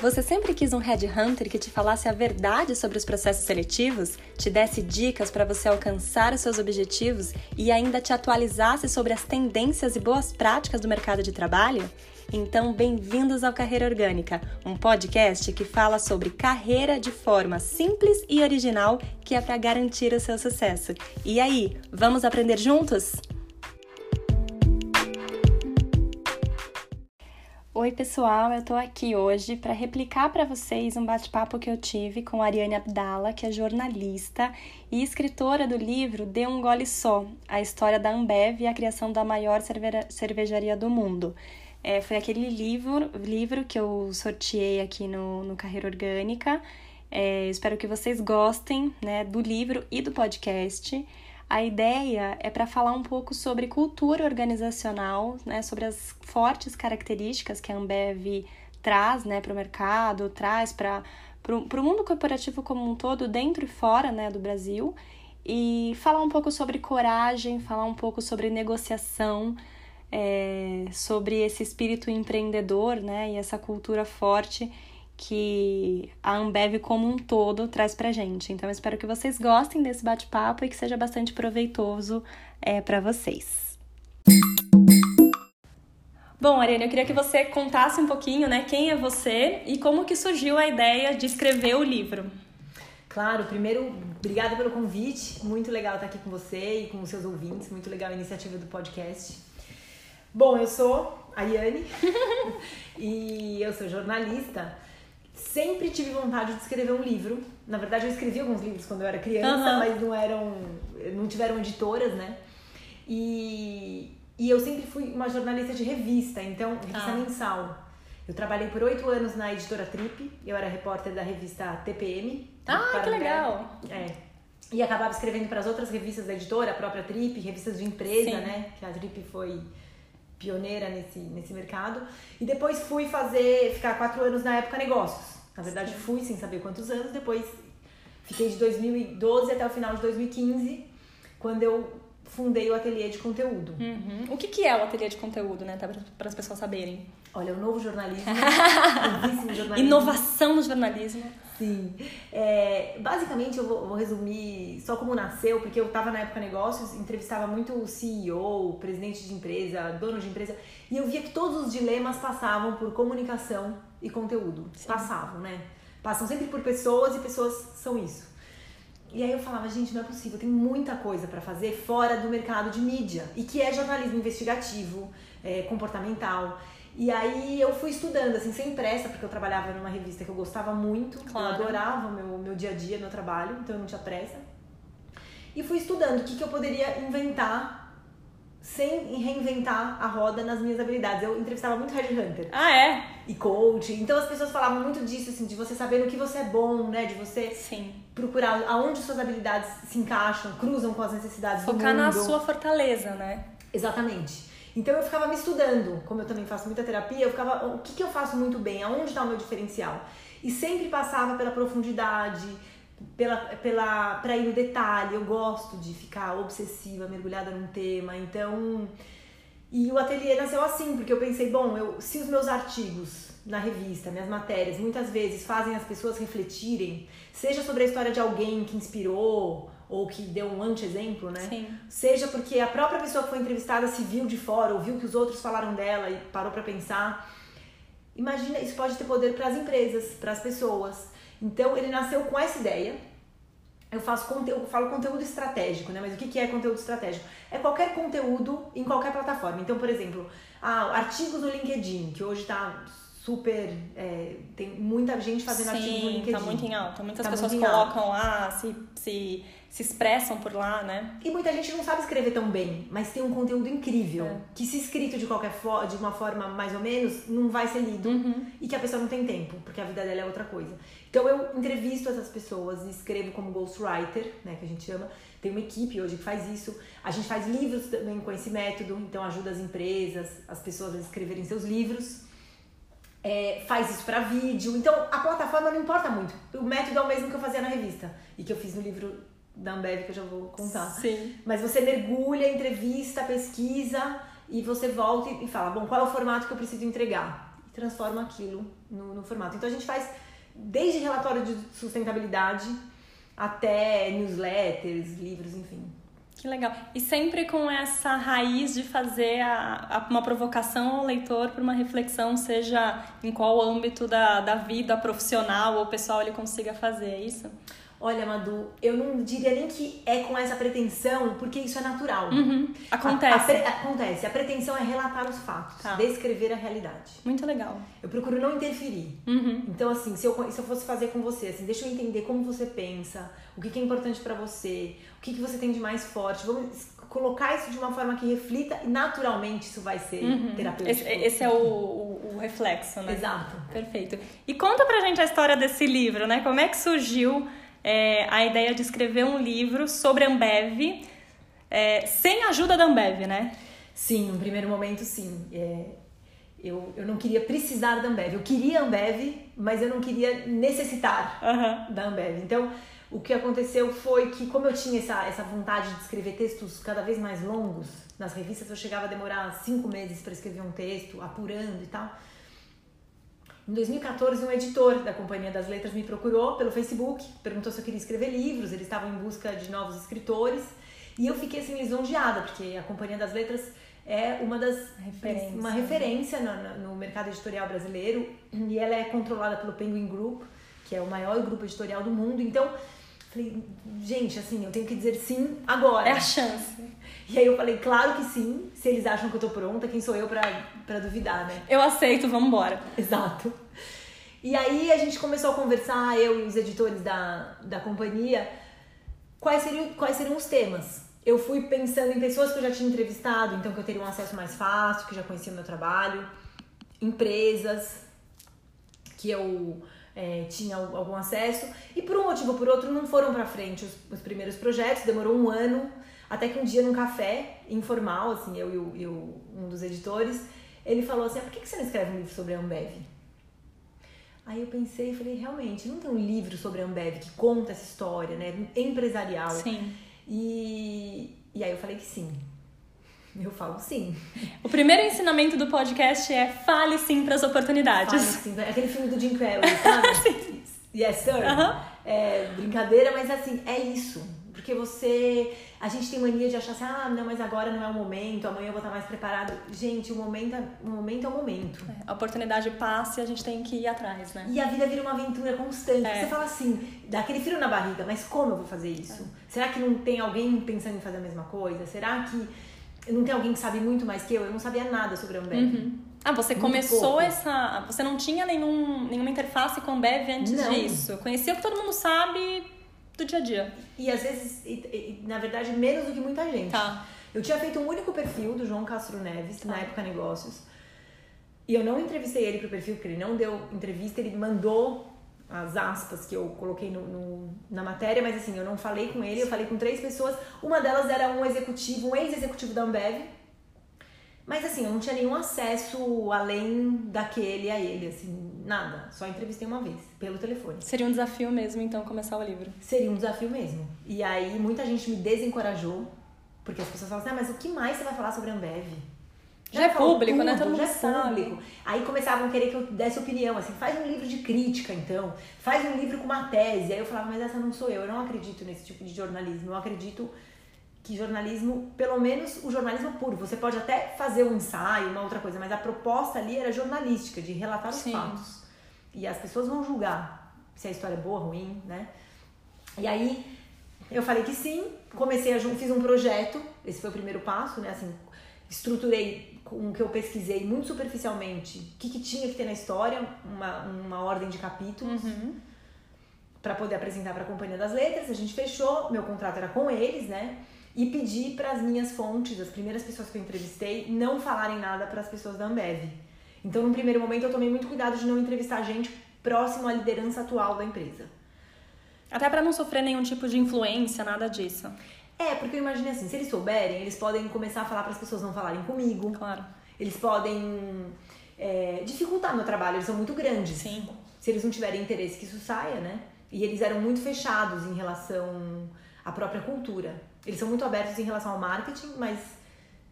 Você sempre quis um headhunter que te falasse a verdade sobre os processos seletivos, te desse dicas para você alcançar os seus objetivos e ainda te atualizasse sobre as tendências e boas práticas do mercado de trabalho? Então, bem-vindos ao Carreira Orgânica, um podcast que fala sobre carreira de forma simples e original que é para garantir o seu sucesso. E aí, vamos aprender juntos? Oi, pessoal, eu tô aqui hoje para replicar para vocês um bate-papo que eu tive com a Ariane Abdala, que é jornalista e escritora do livro Dê um Gole Só: A História da Ambev e a Criação da Maior Cervejaria do Mundo. É, foi aquele livro, livro que eu sorteei aqui no, no Carreira Orgânica. É, espero que vocês gostem né, do livro e do podcast. A ideia é para falar um pouco sobre cultura organizacional, né, sobre as fortes características que a Ambev traz né, para o mercado, traz para o mundo corporativo como um todo, dentro e fora né, do Brasil, e falar um pouco sobre coragem, falar um pouco sobre negociação, é, sobre esse espírito empreendedor né, e essa cultura forte que a Ambev como um todo traz pra gente. Então, eu espero que vocês gostem desse bate-papo e que seja bastante proveitoso é, para vocês. Bom, Ariane, eu queria que você contasse um pouquinho, né, quem é você e como que surgiu a ideia de escrever o livro. Claro, primeiro, obrigada pelo convite. Muito legal estar aqui com você e com os seus ouvintes. Muito legal a iniciativa do podcast. Bom, eu sou a Yane e eu sou jornalista sempre tive vontade de escrever um livro. Na verdade, eu escrevi alguns livros quando eu era criança, uhum. mas não eram, não tiveram editoras, né? E, e eu sempre fui uma jornalista de revista, então revista ah. mensal. Eu trabalhei por oito anos na editora Trip. Eu era repórter da revista TPM. Ah, que legal! É. E acabava escrevendo para as outras revistas da editora, a própria Trip, revistas de empresa, Sim. né? Que a Trip foi pioneira nesse, nesse mercado. E depois fui fazer, ficar quatro anos na época negócios. Na verdade, Sim. fui sem saber quantos anos. Depois fiquei de 2012 até o final de 2015, quando eu fundei o ateliê de conteúdo. Uhum. O que, que é o ateliê de conteúdo, né? Para as pessoas saberem. Olha, o novo jornalismo. jornalismo. Inovação no jornalismo. Sim. É, basicamente, eu vou, vou, resumir só como nasceu, porque eu estava na época negócios, entrevistava muito o CEO, presidente de empresa, dono de empresa, e eu via que todos os dilemas passavam por comunicação e conteúdo. Sim. Passavam, né? Passam sempre por pessoas e pessoas são isso. E aí eu falava, gente, não é possível, tem muita coisa para fazer fora do mercado de mídia, e que é jornalismo investigativo, é, comportamental. E aí eu fui estudando, assim, sem pressa, porque eu trabalhava numa revista que eu gostava muito, claro. eu adorava o meu, meu dia a dia, meu trabalho, então eu não tinha pressa. E fui estudando o que, que eu poderia inventar sem reinventar a roda nas minhas habilidades. Eu entrevistava muito headhunter. Ah, é? E coach. Então as pessoas falavam muito disso, assim, de você saber no que você é bom, né? De você Sim. procurar aonde suas habilidades se encaixam, cruzam com as necessidades Focar do mundo. Focar na sua fortaleza, né? Exatamente. Então eu ficava me estudando, como eu também faço muita terapia, eu ficava, o que, que eu faço muito bem, aonde está o meu diferencial? E sempre passava pela profundidade, pela, pela, pra ir no detalhe, eu gosto de ficar obsessiva, mergulhada num tema, então... E o ateliê nasceu assim, porque eu pensei, bom, eu, se os meus artigos na revista, minhas matérias, muitas vezes fazem as pessoas refletirem, seja sobre a história de alguém que inspirou ou que deu um anti-exemplo, né? Sim. Seja porque a própria pessoa que foi entrevistada se viu de fora, ouviu que os outros falaram dela e parou para pensar. Imagina, isso pode ter poder para as empresas, para as pessoas. Então ele nasceu com essa ideia. Eu faço conteúdo, falo conteúdo estratégico, né? Mas o que é conteúdo estratégico? É qualquer conteúdo em qualquer plataforma. Então, por exemplo, ah, artigos no LinkedIn, que hoje está super. É, tem muita gente fazendo Sim, artigos no tá LinkedIn. Tá muito em alta. Muitas tá pessoas colocam alta. lá, se, se se expressam por lá, né? E muita gente não sabe escrever tão bem, mas tem um conteúdo incrível. É. Que se escrito de qualquer forma, de uma forma mais ou menos, não vai ser lido. Uhum. E que a pessoa não tem tempo, porque a vida dela é outra coisa. Então eu entrevisto essas pessoas e escrevo como ghostwriter, né, que a gente chama. Tem uma equipe hoje que faz isso. A gente faz livros também com esse método, então ajuda as empresas, as pessoas a escreverem seus livros. É, faz isso para vídeo. Então a plataforma não importa muito. O método é o mesmo que eu fazia na revista e que eu fiz no livro da Ambev que eu já vou contar. Sim. Mas você mergulha, entrevista, pesquisa e você volta e fala, bom, qual é o formato que eu preciso entregar? e transforma aquilo no, no formato. Então a gente faz desde relatório de sustentabilidade até newsletters, livros, enfim. Que legal. E sempre com essa raiz de fazer a, a, uma provocação ao leitor para uma reflexão, seja em qual âmbito da, da vida profissional ou pessoal ele consiga fazer, é isso? Olha, Madu, eu não diria nem que é com essa pretensão, porque isso é natural. Uhum. Acontece. A, a, acontece. A pretensão é relatar os fatos, tá. descrever a realidade. Muito legal. Eu procuro não interferir. Uhum. Então, assim, se eu, se eu fosse fazer com você, assim, deixa eu entender como você pensa, o que, que é importante para você, o que, que você tem de mais forte. Vamos colocar isso de uma forma que reflita e naturalmente isso vai ser uhum. terapêutico. Esse, esse é o, o, o, reflexo, né? Exato. Perfeito. E conta pra gente a história desse livro, né? Como é que surgiu é, a ideia de escrever um livro sobre Ambev, é, sem a ajuda da Ambev, né? Sim, no primeiro momento, sim. É, eu, eu não queria precisar da Ambev. Eu queria Ambev, mas eu não queria necessitar uhum. da Ambev. Então, o que aconteceu foi que, como eu tinha essa, essa vontade de escrever textos cada vez mais longos, nas revistas eu chegava a demorar cinco meses para escrever um texto, apurando e tal. Em 2014, um editor da Companhia das Letras me procurou pelo Facebook, perguntou se eu queria escrever livros, eles estavam em busca de novos escritores, e eu fiquei assim lisonjeada, porque a Companhia das Letras é uma das referência. uma referência no, no, mercado editorial brasileiro e ela é controlada pelo Penguin Group, que é o maior grupo editorial do mundo. Então, falei, gente, assim, eu tenho que dizer sim agora. É a chance. E aí eu falei, claro que sim, se eles acham que eu tô pronta, quem sou eu pra, pra duvidar, né? Eu aceito, vamos embora. Exato. E aí a gente começou a conversar, eu e os editores da, da companhia, quais seriam, quais seriam os temas. Eu fui pensando em pessoas que eu já tinha entrevistado, então que eu teria um acesso mais fácil, que já conheciam o meu trabalho, empresas que eu é, tinha algum acesso, e por um motivo ou por outro não foram para frente os, os primeiros projetos, demorou um ano até que um dia num café informal, assim, eu e o, um dos editores, ele falou assim: ah, por que você não escreve um livro sobre a Ambev? Aí eu pensei e falei, realmente, não tem um livro sobre a Ambev que conta essa história, né? Empresarial. Sim. E, e aí eu falei que sim. Eu falo sim. O primeiro ensinamento do podcast é fale sim para as oportunidades. Fale sim. Aquele filme do Jim Carrey, sabe? sim. Yes, sir. Uh -huh. É brincadeira, mas assim, é isso. Porque você. A gente tem mania de achar assim, ah, não, mas agora não é o momento, amanhã eu vou estar mais preparado. Gente, o momento é o momento. É o momento. É, a oportunidade passa e a gente tem que ir atrás, né? E a vida vira uma aventura constante. É. Você fala assim, dá aquele frio na barriga, mas como eu vou fazer isso? É. Será que não tem alguém pensando em fazer a mesma coisa? Será que não tem alguém que sabe muito mais que eu? Eu não sabia nada sobre a Ambev. Uhum. Ah, você muito começou pouco. essa. Você não tinha nenhum, nenhuma interface com a Ambev antes não. disso. Conhecia o que todo mundo sabe do dia a dia. E às vezes, e, e, na verdade, menos do que muita gente. Tá. Eu tinha feito um único perfil do João Castro Neves, tá. na época Negócios. E eu não entrevistei ele pro perfil, porque ele não deu entrevista, ele mandou as aspas que eu coloquei no, no, na matéria, mas assim, eu não falei com ele, eu falei com três pessoas. Uma delas era um executivo, um ex-executivo da Ambev. Mas assim, eu não tinha nenhum acesso além daquele a ele, assim, nada. Só entrevistei uma vez, pelo telefone. Seria um desafio mesmo, então, começar o livro? Seria um desafio mesmo. E aí, muita gente me desencorajou, porque as pessoas falam assim, ah, mas o que mais você vai falar sobre a Ambev? Já, já é público, tudo, né? Todo mundo já é público. Aí começavam a querer que eu desse opinião, assim, faz um livro de crítica, então. Faz um livro com uma tese. Aí eu falava, mas essa não sou eu. Eu não acredito nesse tipo de jornalismo. Eu acredito que jornalismo, pelo menos o jornalismo puro, você pode até fazer um ensaio, uma outra coisa, mas a proposta ali era jornalística, de relatar os Sim. fatos. E as pessoas vão julgar se a história é boa ou ruim, né? E aí eu falei que sim, comecei a fiz um projeto, esse foi o primeiro passo, né? Assim, estruturei com o que eu pesquisei muito superficialmente o que, que tinha que ter na história, uma, uma ordem de capítulos. Uhum. Para poder apresentar para a Companhia das Letras, a gente fechou, meu contrato era com eles, né? e pedi para as minhas fontes, as primeiras pessoas que eu entrevistei, não falarem nada para as pessoas da Ambev. Então, no primeiro momento, eu tomei muito cuidado de não entrevistar gente próximo à liderança atual da empresa. Até para não sofrer nenhum tipo de influência, nada disso. É, porque eu imaginei assim, se eles souberem, eles podem começar a falar para as pessoas não falarem comigo. Claro. Eles podem é, dificultar meu trabalho, eles são muito grandes. Sim. Se eles não tiverem interesse que isso saia, né? E eles eram muito fechados em relação à própria cultura. Eles são muito abertos em relação ao marketing, mas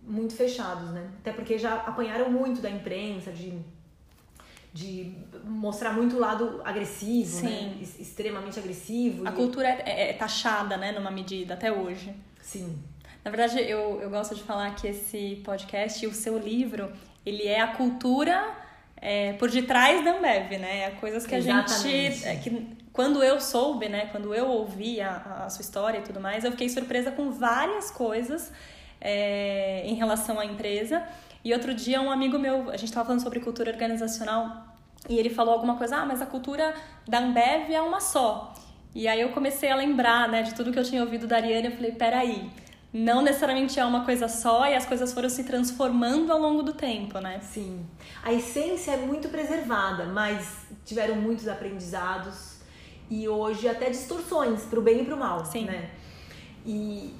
muito fechados, né? Até porque já apanharam muito da imprensa, de de mostrar muito o lado agressivo, né? Sim. Es- Extremamente agressivo. A e- cultura é, é- é taxada, né, numa medida, até hoje. Sim. Na verdade, eu, eu gosto de falar que esse podcast e o seu livro, ele é a cultura é, por detrás da Ambev, né? É coisas que a Exatamente. gente... é, que, quando eu soube, né? Quando eu ouvi a, a sua história e tudo mais, eu fiquei surpresa com várias coisas é, em relação à empresa. E outro dia, um amigo meu, a gente estava falando sobre cultura organizacional, e ele falou alguma coisa, ah, mas a cultura da Ambev é uma só. E aí eu comecei a lembrar, né, de tudo que eu tinha ouvido da Ariane, eu falei, peraí, não necessariamente é uma coisa só e as coisas foram se transformando ao longo do tempo, né? Sim. A essência é muito preservada, mas tiveram muitos aprendizados e hoje até distorções pro bem e pro mal, Sim. né? E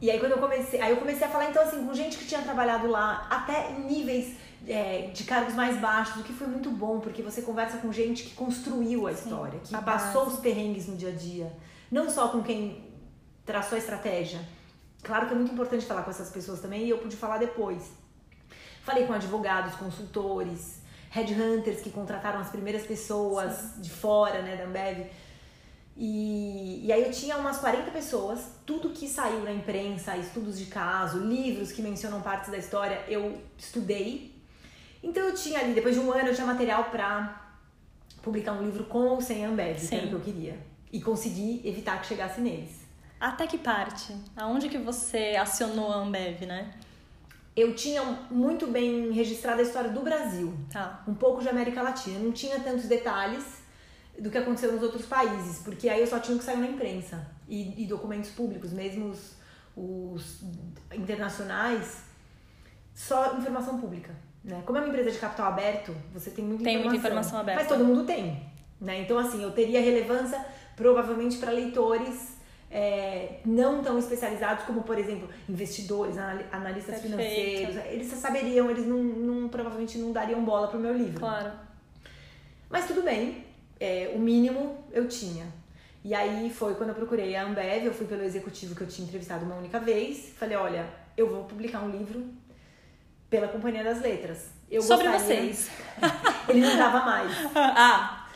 e aí quando eu comecei, aí eu comecei a falar então assim com gente que tinha trabalhado lá até em níveis é, de cargos mais baixos, o que foi muito bom, porque você conversa com gente que construiu a história, que passou base. os perrengues no dia a dia, não só com quem traçou a estratégia. Claro que é muito importante falar com essas pessoas também e eu pude falar depois. Falei com advogados, consultores, headhunters que contrataram as primeiras pessoas de fora, né, da Ambev. E, e aí eu tinha umas 40 pessoas, tudo que saiu na imprensa, estudos de caso, livros que mencionam partes da história, eu estudei. Então eu tinha ali, depois de um ano, eu tinha material pra publicar um livro com ou sem Ambev, que era o que eu queria. E consegui evitar que chegasse neles. Até que parte? Aonde que você acionou a Ambev, né? Eu tinha muito bem registrada a história do Brasil. Tá. um pouco de América Latina. Não tinha tantos detalhes do que aconteceu nos outros países, porque aí eu só tinha o que saiu na imprensa e, e documentos públicos, mesmo os, os internacionais, só informação pública. Né? Como é uma empresa de capital aberto, você tem muita Tem informação. muita informação aberta. Mas todo mundo tem. Né? Então, assim, eu teria relevância provavelmente para leitores é, não tão especializados como, por exemplo, investidores, anali- analistas Perfeito. financeiros. Eles saberiam, eles não, não- provavelmente não dariam bola pro meu livro. Claro. Mas tudo bem, é, o mínimo eu tinha. E aí foi quando eu procurei a Ambev, eu fui pelo executivo que eu tinha entrevistado uma única vez. Falei, olha, eu vou publicar um livro pela Companhia das Letras. Eu Sobre gostaria- vocês. Ele não dava mais. ah,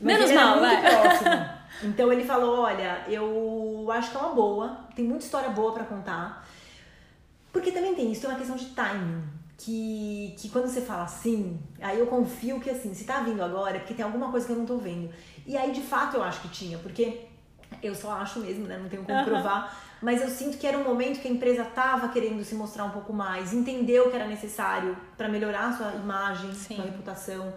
Mas Menos mal, vai. próximo. Então ele falou, olha, eu acho que é uma boa, tem muita história boa pra contar. Porque também tem isso, tem uma questão de timing. Que, que quando você fala assim, aí eu confio que assim, se tá vindo agora é porque tem alguma coisa que eu não tô vendo. E aí de fato eu acho que tinha, porque eu só acho mesmo, né? Não tenho como provar. Mas eu sinto que era um momento que a empresa tava querendo se mostrar um pouco mais, entendeu que era necessário pra melhorar a sua imagem, Sim. sua reputação.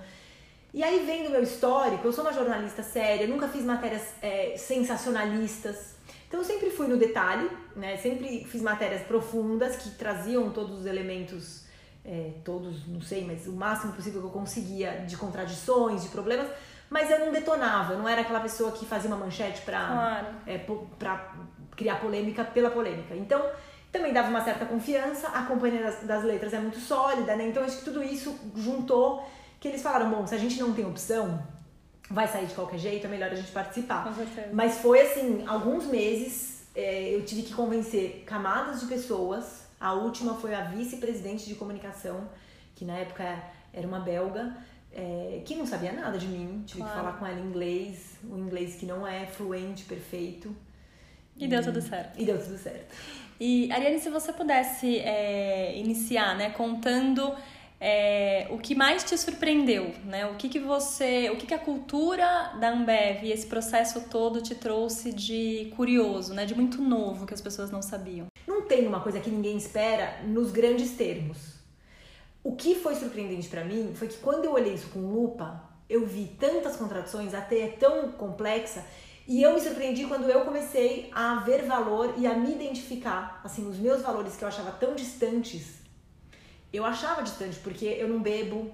E aí, vendo meu histórico, eu sou uma jornalista séria, nunca fiz matérias é, sensacionalistas. Então, eu sempre fui no detalhe, né? Sempre fiz matérias profundas que traziam todos os elementos, é, todos, não sei, mas o máximo possível que eu conseguia de contradições, de problemas. Mas eu não detonava, eu não era aquela pessoa que fazia uma manchete pra, Claro. é, pra criar polêmica pela polêmica. Então, também dava uma certa confiança, a companhia das, das letras é muito sólida, né? Então, acho que tudo isso juntou que eles falaram, bom, se a gente não tem opção, vai sair de qualquer jeito, é melhor a gente participar. Com certeza. Mas foi assim, alguns meses é, eu tive que convencer camadas de pessoas. A última foi a vice-presidente de comunicação, que na época era uma belga, é, que não sabia nada de mim. Tive Claro. que falar com ela em inglês, o inglês que não é fluente, perfeito. E deu tudo certo. E deu tudo certo. E, Ariane, se você pudesse é, iniciar, né, contando é, o que mais te surpreendeu, né? O que, que você, o que, que a cultura da Ambev e esse processo todo te trouxe de curioso, né? De muito novo que as pessoas não sabiam. Não tem uma coisa que ninguém espera nos grandes termos. O que foi surpreendente pra mim foi que quando eu olhei isso com lupa, eu vi tantas contradições, até é tão complexa, e eu me surpreendi quando eu comecei a ver valor e a me identificar, assim, os meus valores que eu achava tão distantes. Eu achava distante porque eu não bebo,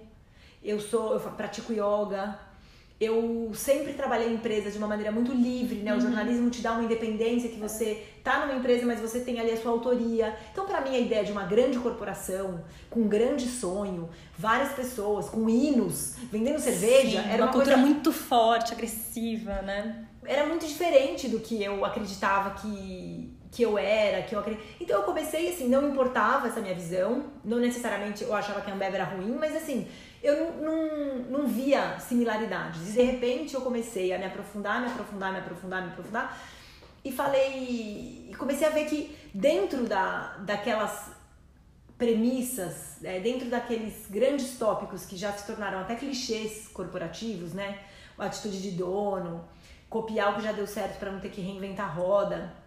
eu sou, eu pratico yoga, eu sempre trabalhei em empresas de uma maneira muito livre, né? O jornalismo te dá uma independência que você tá numa empresa, mas você tem ali a sua autoria. Então, pra mim, a ideia de uma grande corporação, com um grande sonho, várias pessoas, com hinos, vendendo cerveja, Sim, era uma, cultura coisa, muito forte, agressiva, né? era muito diferente do que eu acreditava que, que eu era, que eu acredito. Então eu comecei assim, não importava essa minha visão, não necessariamente eu achava que a Ambev era ruim, mas assim, eu não, não, não via similaridades. E de repente eu comecei a me aprofundar, me aprofundar, me aprofundar, me aprofundar. E falei. E comecei a ver que dentro da, daquelas premissas, é, dentro daqueles grandes tópicos que já se tornaram até clichês corporativos, né? A atitude de dono, copiar o que já deu certo para não ter que reinventar a roda,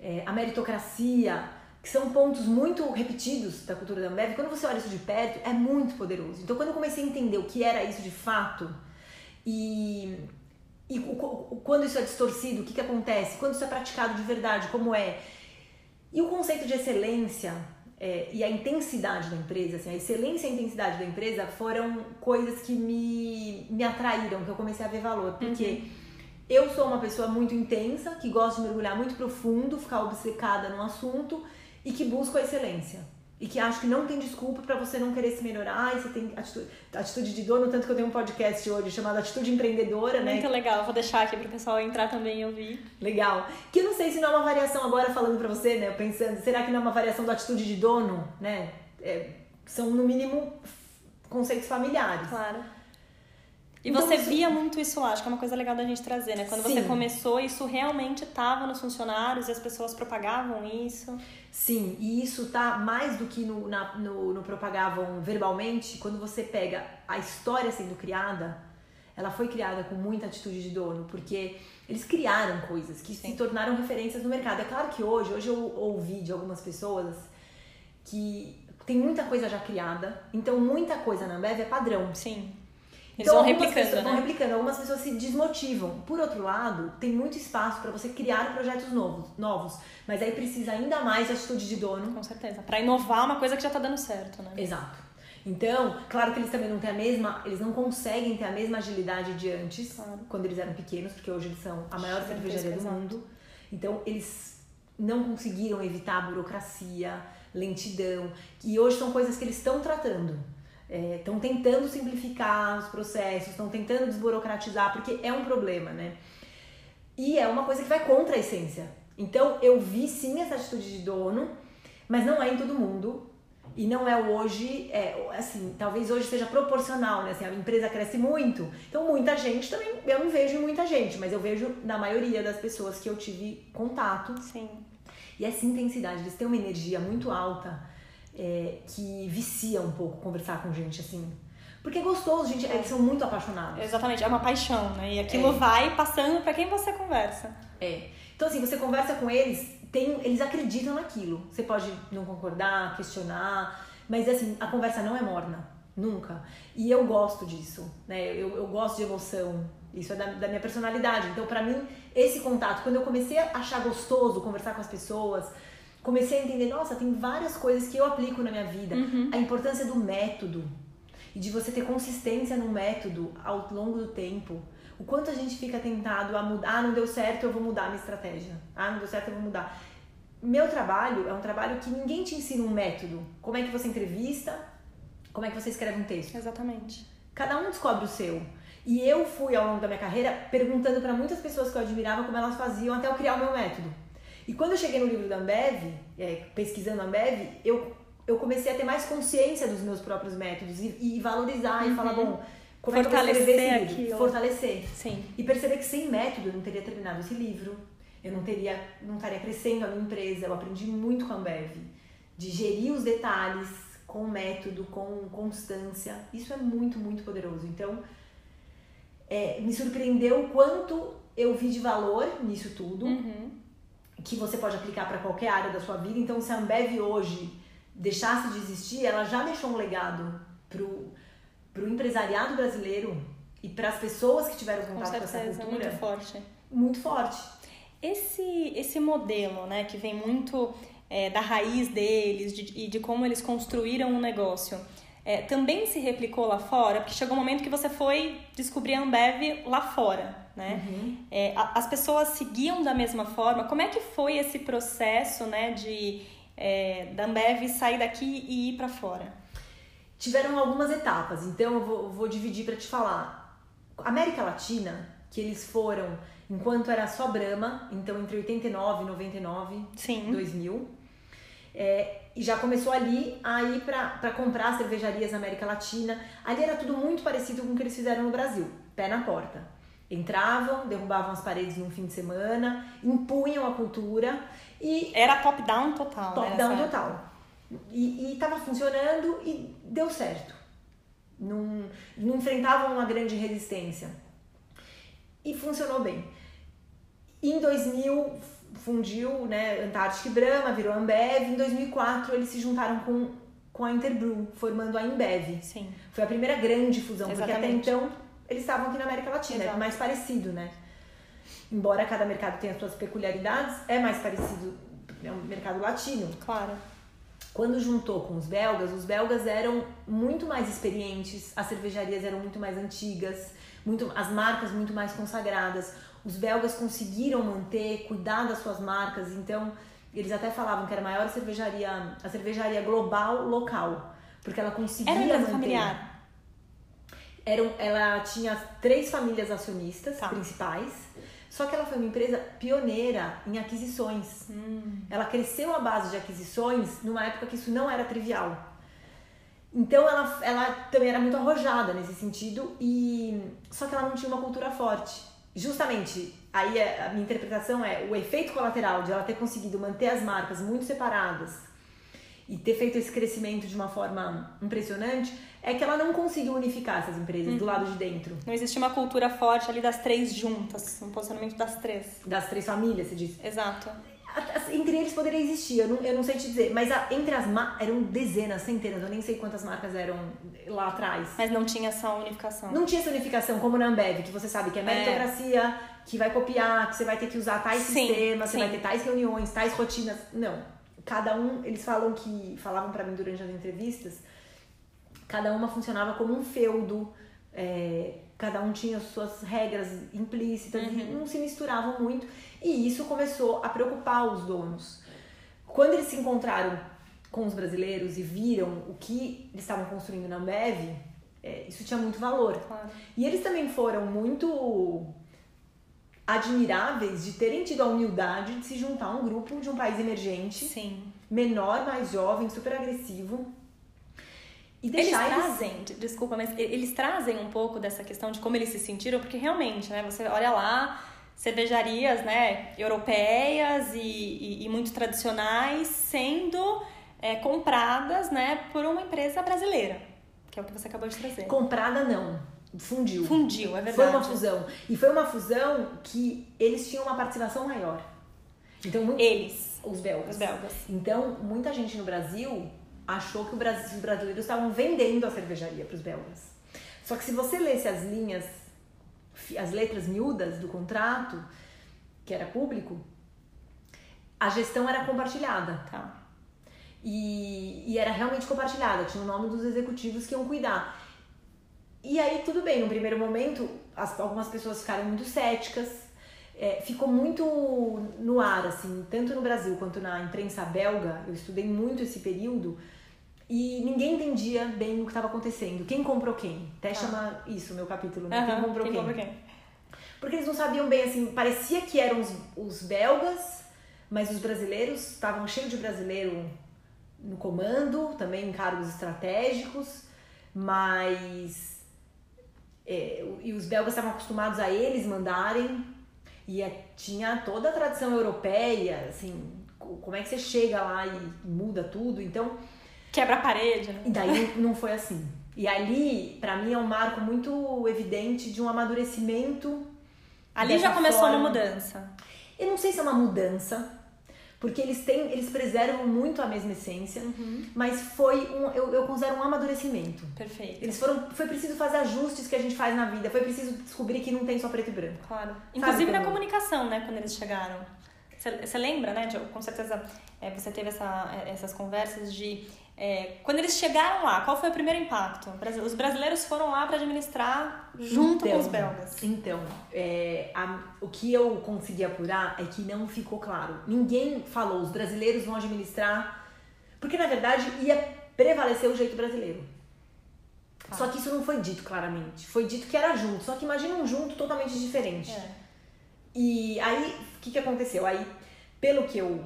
é, a meritocracia, que são pontos muito repetidos da cultura da Ambev. Quando você olha isso de perto, é muito poderoso. Então, quando eu comecei a entender o que era isso de fato e, e quando isso é distorcido, o que, que acontece, quando isso é praticado de verdade, como é, e o conceito de excelência é, e a intensidade da empresa, assim, a excelência e a intensidade da empresa foram coisas que me, me atraíram, que eu comecei a ver valor. Porque uhum. Eu sou uma pessoa muito intensa, que gosta de mergulhar muito profundo, ficar obcecada num assunto e que busco a excelência. E que acho que não tem desculpa para você não querer se melhorar e você tem atitude, atitude de dono, tanto que eu tenho um podcast hoje chamado Atitude Empreendedora, né? Muito legal, vou deixar aqui pro pessoal entrar também e ouvir. Legal. Que eu não sei se não é uma variação agora falando para você, né? Pensando, será que não é uma variação da atitude de dono, né? É, são no mínimo conceitos familiares. Claro. E então, você isso... via muito isso lá, acho que é uma coisa legal da gente trazer, né? Quando Sim. você começou, isso realmente estava nos funcionários e as pessoas propagavam isso. Sim, e isso tá mais do que no, na, no, no propagavam verbalmente, quando você pega a história sendo criada, ela foi criada com muita atitude de dono, porque eles criaram coisas que Sim. se tornaram referências no mercado. É claro que hoje, hoje eu ouvi de algumas pessoas que tem muita coisa já criada, então muita coisa na Ambev é padrão. Sim. Eles então, vão replicando, pessoas, né? vão replicando, algumas pessoas se desmotivam. Por outro lado, tem muito espaço para você criar projetos novos, novos, mas aí precisa ainda mais atitude de dono. Com certeza. Para inovar uma coisa que já tá dando certo, né? Exato. Então, claro que eles também não têm a mesma, eles não conseguem ter a mesma agilidade de antes, claro. quando eles eram pequenos, porque hoje eles são a maior cervejaria do mundo. Então, eles não conseguiram evitar a burocracia, lentidão, e hoje são coisas que eles estão tratando estão é, tentando simplificar os processos, estão tentando desburocratizar, porque é um problema, né? E é uma coisa que vai contra a essência. Então eu vi sim essa atitude de dono, mas não é em todo mundo. E não é hoje, é, assim, talvez hoje seja proporcional, né? Assim, a empresa cresce muito. Então, muita gente também, eu não vejo muita gente, mas eu vejo na maioria das pessoas que eu tive contato. Sim. E essa intensidade, eles têm uma energia muito alta é, que vicia um pouco conversar com gente assim. Porque é gostoso, gente, eles são muito apaixonados. Exatamente, é uma paixão, né? E aquilo é. vai passando para quem você conversa. É. Então, assim, você conversa com eles, tem, eles acreditam naquilo. Você pode não concordar, questionar, mas assim, a conversa não é morna. Nunca. E eu gosto disso, né? Eu, eu gosto de emoção. Isso é da, da minha personalidade. Então, para mim, esse contato, quando eu comecei a achar gostoso conversar com as pessoas, comecei a entender, nossa, tem várias coisas que eu aplico na minha vida. Uhum. A importância do método e de você ter consistência no método ao longo do tempo. O quanto a gente fica tentado a mudar, ah, não deu certo, eu vou mudar a minha estratégia. Ah, não deu certo, eu vou mudar. Meu trabalho é um trabalho que ninguém te ensina um método. Como é que você entrevista, como é que você escreve um texto. Exatamente. Cada um descobre o seu. E eu fui ao longo da minha carreira perguntando para muitas pessoas que eu admirava como elas faziam até eu criar o meu método. E quando eu cheguei no livro da Ambev, é, pesquisando a Ambev, eu, eu comecei a ter mais consciência dos meus próprios métodos e, e valorizar uhum. e falar, bom, como Fortalecer é que eu esse livro? Fortalecer. Sim. E perceber que sem método eu não teria terminado esse livro, eu não teria, não estaria crescendo a minha empresa. Eu aprendi muito com a Ambev, de gerir os detalhes com método, com constância. Isso é muito, muito poderoso. Então, é, me surpreendeu o quanto eu vi de valor nisso tudo. Uhum que você pode aplicar para qualquer área da sua vida. Então, se a Ambev hoje deixasse de existir, ela já deixou um legado pro, pro empresariado brasileiro e para as pessoas que tiveram contato com, certeza, com essa cultura. Muito forte. Muito forte. Esse, esse modelo, né, que vem muito é, da raiz deles de, e de como eles construíram um negócio, é, também se replicou lá fora? Porque chegou um momento que você foi descobrir a Ambev lá fora né? Uhum. É, as pessoas seguiam da mesma forma. Como é que foi esse processo, né, de é, da Ambev sair daqui e ir para fora? Tiveram algumas etapas, então eu vou, vou dividir para te falar. América Latina, que eles foram enquanto era só Brahma, então entre 89 e 99, Sim. 2000. É, e já começou ali a ir para comprar cervejarias na América Latina. Ali era tudo muito parecido com o que eles fizeram no Brasil, pé na porta. Entravam, derrubavam as paredes num fim de semana, impunham a cultura e. Era top-down total. Top-down né, total. E estava funcionando e deu certo. Não, não enfrentavam uma grande resistência. E funcionou bem. Em 2000 fundiu, né, Antártica e Brahma, virou Ambev. Em 2004 eles se juntaram com, com a Interbrew, formando a Embev. Sim. Foi a primeira grande fusão, Exatamente. porque até então eles estavam aqui na América Latina, Exato. é mais parecido, né? Embora cada mercado tenha suas peculiaridades, é mais parecido, é um mercado latino. Claro. Quando juntou com os belgas, os belgas eram muito mais experientes, as cervejarias eram muito mais antigas, muito, as marcas muito mais consagradas. Os belgas conseguiram manter, cuidar das suas marcas, então eles até falavam que era a maior cervejaria, a cervejaria global local, porque ela conseguia Era manter. familiar. Era, ela tinha três famílias acionistas Tá. principais, só que ela foi uma empresa pioneira em aquisições. Hum. Ela cresceu à base de aquisições numa época que isso não era trivial. Então ela, ela também era muito arrojada nesse sentido e só que ela não tinha uma cultura forte. Justamente, aí é- a minha interpretação é o efeito colateral de ela ter conseguido manter as marcas muito separadas e ter feito esse crescimento de uma forma impressionante é que ela não conseguiu unificar essas empresas do lado de dentro Não existia uma cultura forte ali das três juntas, um posicionamento das três. das três famílias, se diz. Exato. Entre eles poderia existir, eu não, eu não sei te dizer, mas a- entre as marcas eram dezenas, centenas, eu nem sei quantas marcas eram lá atrás. Mas não tinha essa unificação. Não tinha essa unificação como na Ambev, que você sabe que é meritocracia, que vai copiar, que você vai ter que usar tais Sim, sistemas, você sim. vai ter tais reuniões, tais rotinas. Não. Cada um, eles falam que, falavam pra mim durante as entrevistas, cada uma funcionava como um feudo, é, cada um tinha suas regras implícitas e Uhum. não se misturavam muito. E isso começou a preocupar os donos. Quando eles se encontraram com os brasileiros e viram o que eles estavam construindo na Ambev, é, isso tinha muito valor. Claro. E eles também foram muito admiráveis de terem tido a humildade de se juntar a um grupo de um país emergente, Sim. menor, mais jovem, super agressivo. E Eles eles... trazem, de- desculpa, mas eles trazem um pouco dessa questão de como eles se sentiram, porque realmente, né, você olha lá, cervejarias, né, europeias e, e- e muito tradicionais sendo é, compradas, né, por uma empresa brasileira, que é o que você acabou de trazer. Comprada não, fundiu. Fundiu, é Foi verdade. uma fusão. E foi uma fusão que eles tinham uma participação maior. Então, muito... Eles, os belgas. os belgas. Então, muita gente no Brasil achou que os brasileiros estavam vendendo a cervejaria para os belgas. Só que se você lesse as linhas, as letras miúdas do contrato, que era público, a gestão era compartilhada. Tá. E, e era realmente compartilhada, tinha o nome dos executivos que iam cuidar. E aí, tudo bem, no primeiro momento, as- algumas pessoas ficaram muito céticas, é, ficou muito no ar, assim, tanto no Brasil quanto na imprensa belga, eu estudei muito esse período, e ninguém entendia bem o que estava acontecendo, quem comprou quem. Até Ah. chama isso meu capítulo, né? Aham, quem comprou quem. comprou quem? Porque eles não sabiam bem, assim, parecia que eram os, os belgas, mas os brasileiros estavam cheios de brasileiro no comando, também em cargos estratégicos, mas. é, e os belgas estavam acostumados a eles mandarem, e é- tinha toda a tradição europeia, assim, co- como é que você chega lá e muda tudo, então. Quebra a parede, né? E daí não foi assim. E ali, pra mim, é um marco muito evidente de um amadurecimento. Ali já começou forma. uma mudança. Eu não sei se é uma mudança, porque eles têm, eles preservam muito a mesma essência, mas foi um, eu, eu considero um amadurecimento. Perfeito. Eles foram, foi preciso fazer ajustes que a gente faz na vida, foi preciso descobrir que não tem só preto e branco. Claro. Inclusive na como- comunicação, né, quando eles chegaram. Você lembra, né? de- com certeza é, você teve essa, é, essas conversas de. é, quando eles chegaram lá, qual foi o primeiro impacto? Os brasileiros foram lá para administrar junto Então, com os belgas. Então, é, a- o que eu consegui apurar é que não ficou claro. Ninguém falou, os brasileiros vão administrar. Porque na verdade ia prevalecer o jeito brasileiro. Tá. Só que isso não foi dito claramente. Foi dito que era junto. Só que imagina um junto totalmente diferente. É. E aí, que, que aconteceu? Aí, pelo que eu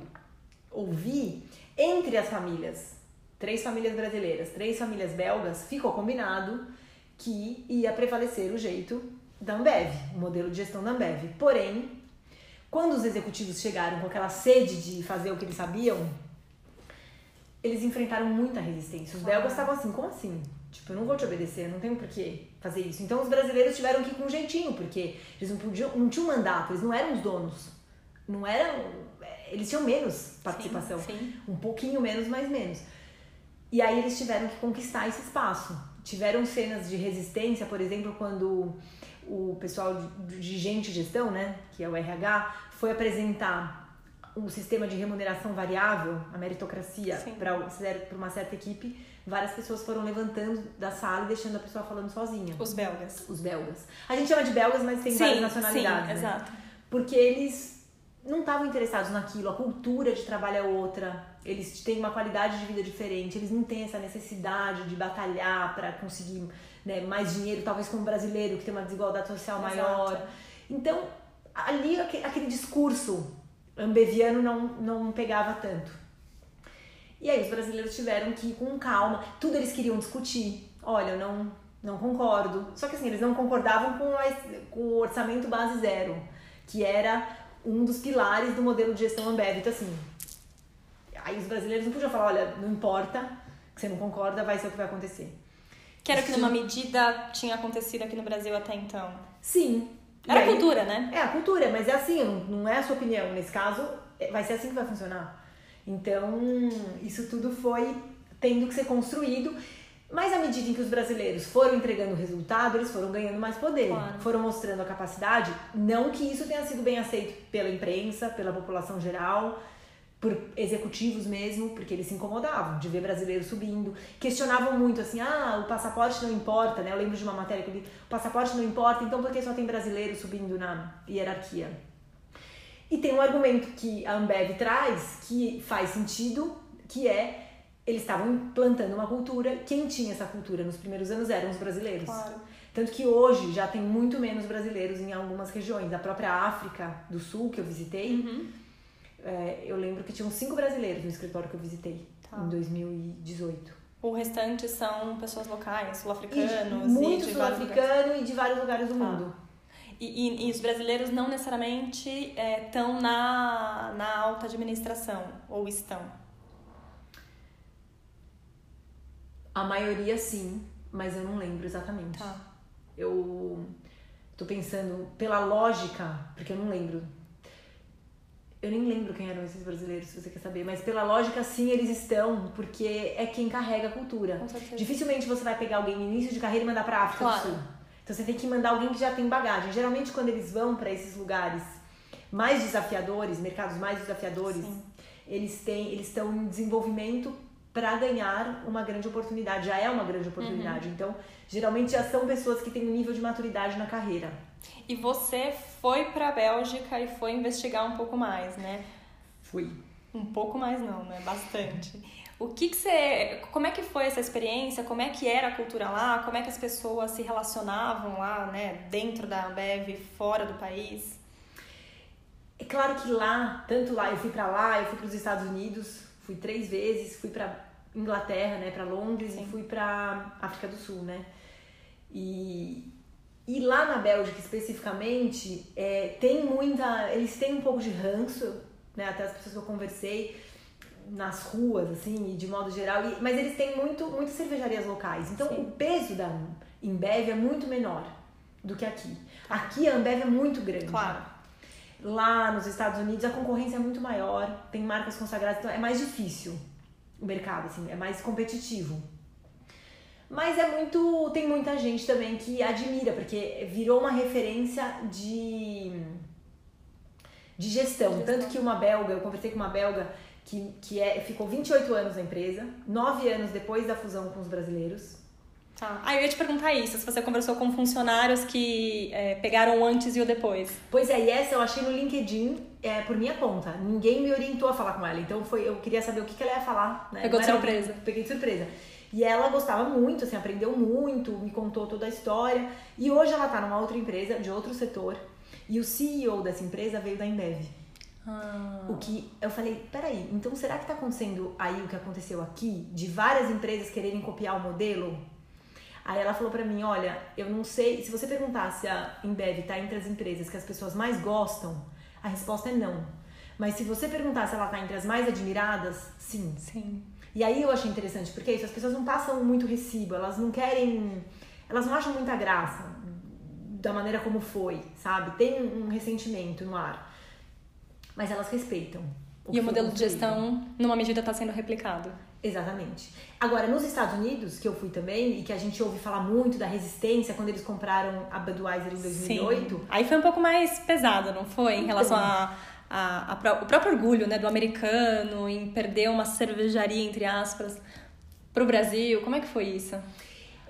ouvi, entre as famílias, três famílias brasileiras, três famílias belgas, ficou combinado que ia prevalecer o jeito da Ambev, o modelo de gestão da Ambev. Porém, quando os executivos chegaram com aquela sede de fazer o que eles sabiam, eles enfrentaram muita resistência. Os belgas estavam assim, como assim? Tipo, eu não vou te obedecer, não tenho por que fazer isso. Então os brasileiros tiveram que ir com um jeitinho, porque eles não podiam, não tinham mandato, eles não eram os donos. Não eram. Eles tinham menos participação. Sim, sim. Um pouquinho menos, mais menos. E aí eles tiveram que conquistar esse espaço. Tiveram cenas de resistência, por exemplo, quando o pessoal de, de gente e gestão, né, que é o RH, foi apresentar um sistema de remuneração variável, a meritocracia, para uma certa equipe, várias pessoas foram levantando da sala e deixando a pessoa falando sozinha. Os belgas. Os belgas. A gente chama de belgas, mas tem sim, várias nacionalidades. sim, né? exato. Porque eles não estavam interessados naquilo, a cultura de trabalho é outra, eles têm uma qualidade de vida diferente, eles não têm essa necessidade de batalhar para conseguir né, mais dinheiro, talvez como brasileiro, que tem uma desigualdade social Exato. maior. Então, ali aque- aquele discurso ambeviano não, não pegava tanto. E aí os brasileiros tiveram que ir com calma, tudo eles queriam discutir. Olha, eu não, não concordo. Só que assim, eles não concordavam com, a, com o orçamento base zero, que era um dos pilares do modelo de gestão Ambev. Então assim, aí os brasileiros não podiam falar, olha, não importa, que você não concorda, vai ser o que vai acontecer. Que era o que numa medida tinha acontecido aqui no Brasil até então. Sim. Era aí- cultura, né? É a cultura, mas é assim, não, não é a sua opinião. Nesse caso, é- vai ser assim que vai funcionar. Então, isso tudo foi tendo que ser construído. Mas à medida em que os brasileiros foram entregando o resultado, eles foram ganhando mais poder. Claro. Foram mostrando a capacidade. Não que isso tenha sido bem aceito pela imprensa, pela população geral, por executivos mesmo, porque eles se incomodavam de ver brasileiros subindo. Questionavam muito assim: ah, o passaporte não importa, né? Eu lembro de uma matéria que eu li: o passaporte não importa, então por que só tem brasileiro subindo na hierarquia? E tem um argumento que a Ambev traz que faz sentido, que é eles estavam implantando uma cultura. Quem tinha essa cultura nos primeiros anos eram os brasileiros. Claro. Tanto que hoje já tem muito menos brasileiros em algumas regiões. A própria África do Sul, que eu visitei, Uhum. é, eu lembro que tinham cinco brasileiros no escritório que eu visitei Tá. em 2018. O restante são pessoas locais, sul-africanos muito de vários lugares. sul-africano e de vários lugares do Tá. mundo. E, e- e os brasileiros não necessariamente estão na, na alta administração, ou estão. A maioria sim, mas eu não lembro exatamente. Tá. Eu tô pensando pela lógica, porque eu não lembro. Eu nem lembro quem eram esses brasileiros, se você quer saber, mas pela lógica sim eles estão, porque é quem carrega a cultura. Dificilmente você vai pegar alguém no início de carreira e mandar pra África Claro. do Sul. Então você tem que mandar alguém que já tem bagagem. Geralmente quando eles vão para esses lugares mais desafiadores, mercados mais desafiadores, Sim. eles têm, eles estão em desenvolvimento para ganhar uma grande oportunidade. Já é uma grande oportunidade. Uhum. Então, geralmente já são pessoas que têm um nível de maturidade na carreira. E você foi para a Bélgica e foi investigar um pouco mais, né? Fui. Um pouco mais não, né? Bastante. O que que você, como é que foi essa experiência? Como é que era a cultura lá? Como é que as pessoas se relacionavam lá, né? Dentro da Ambev, fora do país? É claro que lá, tanto lá, eu fui para lá, eu fui para os Estados Unidos, fui três vezes, fui para Inglaterra, né, para Londres Sim. e fui para África do Sul, né? E, e lá na Bélgica especificamente, é, tem muita, eles têm um pouco de ranço, né? Até as pessoas que eu conversei nas ruas, assim, e de modo geral, e- mas eles têm muito, muitas cervejarias locais. Então Sim. o peso da Embev é muito menor do que aqui. Aqui a Ambev é muito grande. Claro. Lá nos Estados Unidos a concorrência é muito maior, tem marcas consagradas, então é mais difícil o mercado, assim, é mais competitivo. Mas é muito. Tem muita gente também que admira, porque virou uma referência de, de gestão. Gestão. Tanto que uma belga, eu conversei com uma belga que, que é, ficou 28 anos na empresa, 9 anos depois da fusão com os brasileiros. Tá. Ah, eu ia te perguntar isso, se você conversou com funcionários que é, pegaram o antes e o depois. Pois é, e essa eu achei no LinkedIn é, por minha conta. Ninguém me orientou a falar com ela. Então foi, eu queria saber o que, que ela ia falar. Né? Pegou de surpresa. Peguei de surpresa. E ela gostava muito, assim, aprendeu muito, me contou toda a história. E hoje ela tá numa outra empresa, de outro setor. E o CEO dessa empresa veio da Embev. Ah. O que eu falei, peraí, então será que tá acontecendo aí o que aconteceu aqui? De várias empresas quererem copiar o modelo? Aí ela falou pra mim, olha, eu não sei, se você perguntar se a Embev tá entre as empresas que as pessoas mais gostam, a resposta é não. Mas se você perguntar se ela tá entre as mais admiradas, sim. Sim. E aí eu achei interessante, porque é isso, as pessoas não passam muito recibo, elas não querem, elas não acham muita graça da maneira como foi, sabe? Tem um ressentimento no ar. Mas elas respeitam. E que o modelo de gestão, numa medida, está sendo replicado. Exatamente. Agora, nos Estados Unidos, que eu fui também, e que a gente ouve falar muito da resistência quando eles compraram a Budweiser em 2008, Sim. Aí foi um pouco mais pesado, não foi? Em relação Então. a, a, a o próprio orgulho né, do americano em perder uma cervejaria, entre aspas, pro Brasil. Como é que foi isso?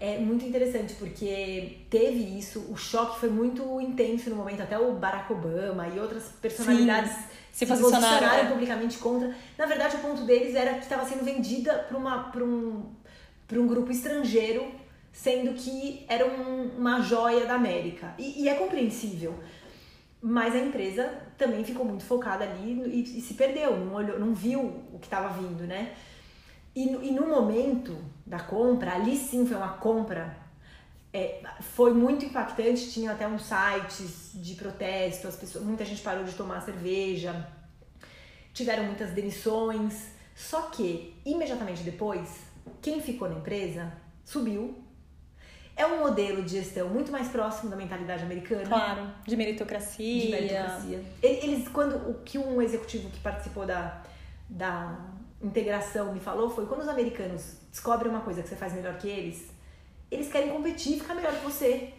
É muito interessante, porque teve isso, o choque foi muito intenso no momento, até o Barack Obama e outras personalidades se posicionaram, é. publicamente contra. Na verdade, o ponto deles era que estava sendo vendida para um, pra um grupo estrangeiro, sendo que era um- uma joia da América. E, e é compreensível. Mas a empresa também ficou muito focada ali e, e se perdeu, não, olhou, não viu o que estava vindo, né? E, no- e no momento da compra, ali sim foi uma compra, é, foi muito impactante. Tinha até uns sites de protesto, as pessoas, muita gente parou de tomar cerveja, tiveram muitas demissões. Só que, imediatamente depois, quem ficou na empresa subiu. É um modelo de gestão muito mais próximo da mentalidade americana Claro, de meritocracia. de meritocracia. Ele- Eles, quando o que um executivo que participou da, da integração me falou foi quando os americanos descobrem uma coisa que você faz melhor que eles, eles querem competir e ficar melhor que você.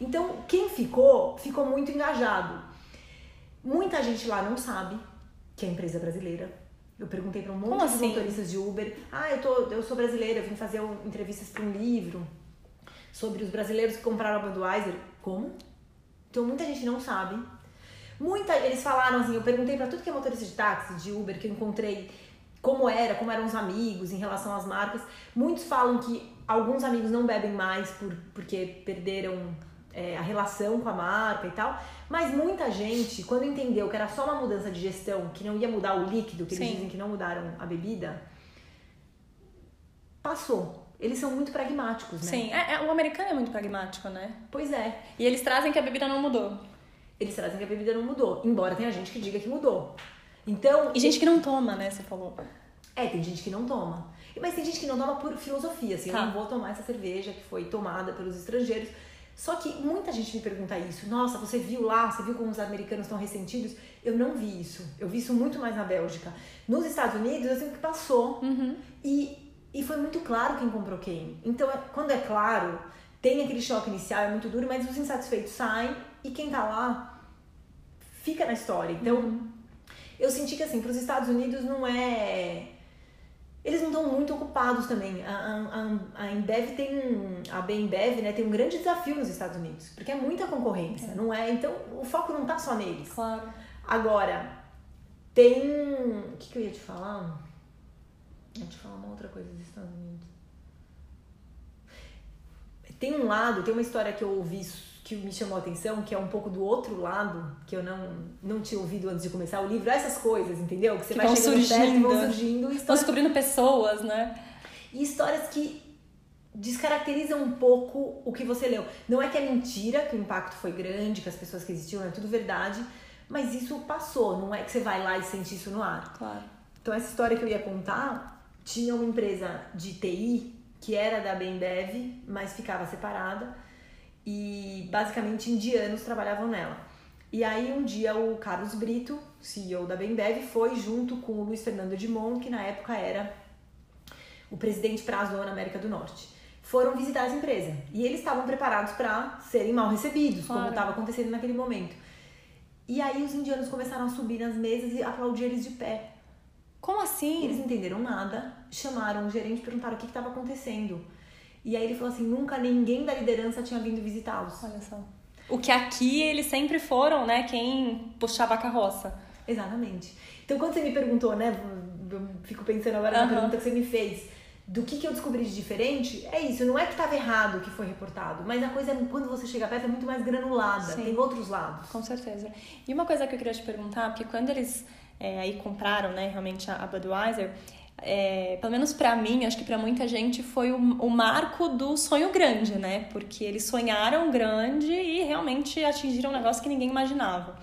Então, quem ficou, ficou muito engajado. Muita gente lá não sabe que é empresa brasileira. Eu perguntei para um monte Como de assim? motoristas de Uber. Ah, eu, tô, eu sou brasileira, eu vim fazer um- entrevistas para um livro sobre os brasileiros que compraram a Budweiser. Como? Então muita gente não sabe. Muita, eles falaram assim, eu perguntei pra tudo que é motorista de táxi, de Uber, que eu encontrei como era, como eram os amigos em relação às marcas. Muitos falam que alguns amigos não bebem mais por, porque perderam é, a relação com a marca e tal. Mas muita gente, quando entendeu que era só uma mudança de gestão, que não ia mudar o líquido, que eles Sim. dizem que não mudaram a bebida, passou. Eles são muito pragmáticos, né? Sim, é- é- o americano é muito pragmático, né? Pois é. E eles trazem que a bebida não mudou. Eles trazem que a bebida não mudou, embora tenha gente que diga que mudou. Então, E gente que não toma, né? Você falou. é, tem gente que não toma. Mas tem gente que não toma por filosofia, assim, Tá. eu não vou tomar essa cerveja que foi tomada pelos estrangeiros. Só que muita gente me pergunta isso. Nossa, você viu lá? Você viu como os americanos estão ressentidos? Eu não vi isso. Eu vi isso muito mais na Bélgica. Nos Estados Unidos, eu que passou. E, e foi muito claro quem comprou quem. Então, é- quando é claro, tem aquele choque inicial, é muito duro, mas os insatisfeitos saem e quem tá lá fica na história. Então, eu senti que, assim, para os Estados Unidos não é. Eles não estão muito ocupados também. A, a, a a Embev tem um. A Bembev, né, tem um grande desafio nos Estados Unidos, porque é muita concorrência, não é? Então, o foco não tá só neles. Claro. Agora, tem. O que, que eu ia te falar? Eu ia te falar uma outra coisa dos Estados Unidos. Tem um lado, tem uma história que eu ouvi que me chamou a atenção, que é um pouco do outro lado, que eu não, não tinha ouvido antes de começar o livro. Essas coisas, entendeu? Que você Que vai vão chegando perto surgindo. vão surgindo. Histórias, descobrindo pessoas, né? e histórias que descaracterizam um pouco o que você leu. Não é que é mentira, que o impacto foi grande, que as pessoas que existiam, é tudo verdade, mas isso passou, não é que você vai lá e sente isso no ar. Claro. Então, essa história que eu ia contar tinha uma empresa de TI que era da Bembev, mas ficava separada e basicamente indianos trabalhavam nela. E aí, um dia, o Carlos Brito, CEO da Bembev, foi junto com o Luiz Fernando Edmond, que na época era o presidente para a zona América do Norte. Foram visitar essa empresa e eles estavam preparados para serem mal recebidos, como Claro. estava acontecendo naquele momento. E aí os indianos começaram a subir nas mesas e aplaudir eles de pé. Como assim? Eles não entenderam nada, chamaram o gerente e perguntaram o que estava acontecendo. E aí ele falou assim: nunca ninguém da liderança tinha vindo visitá-los. Olha só. O que aqui eles sempre foram, né? Quem puxava a carroça. Exatamente. Então quando você me perguntou, né? Eu fico pensando agora na Aham. pergunta que você me fez. do que, que eu descobri de diferente, é isso. Não é que estava errado o que foi reportado, mas a coisa, quando você chega perto, é muito mais granulada. Sim. Tem outros lados. Com certeza. E uma coisa que eu queria te perguntar, porque quando eles é, aí compraram, né, realmente a, a Budweiser, é, pelo menos para mim, acho que para muita gente foi o, o, marco do sonho grande, né? Porque eles sonharam grande e realmente atingiram um negócio que ninguém imaginava.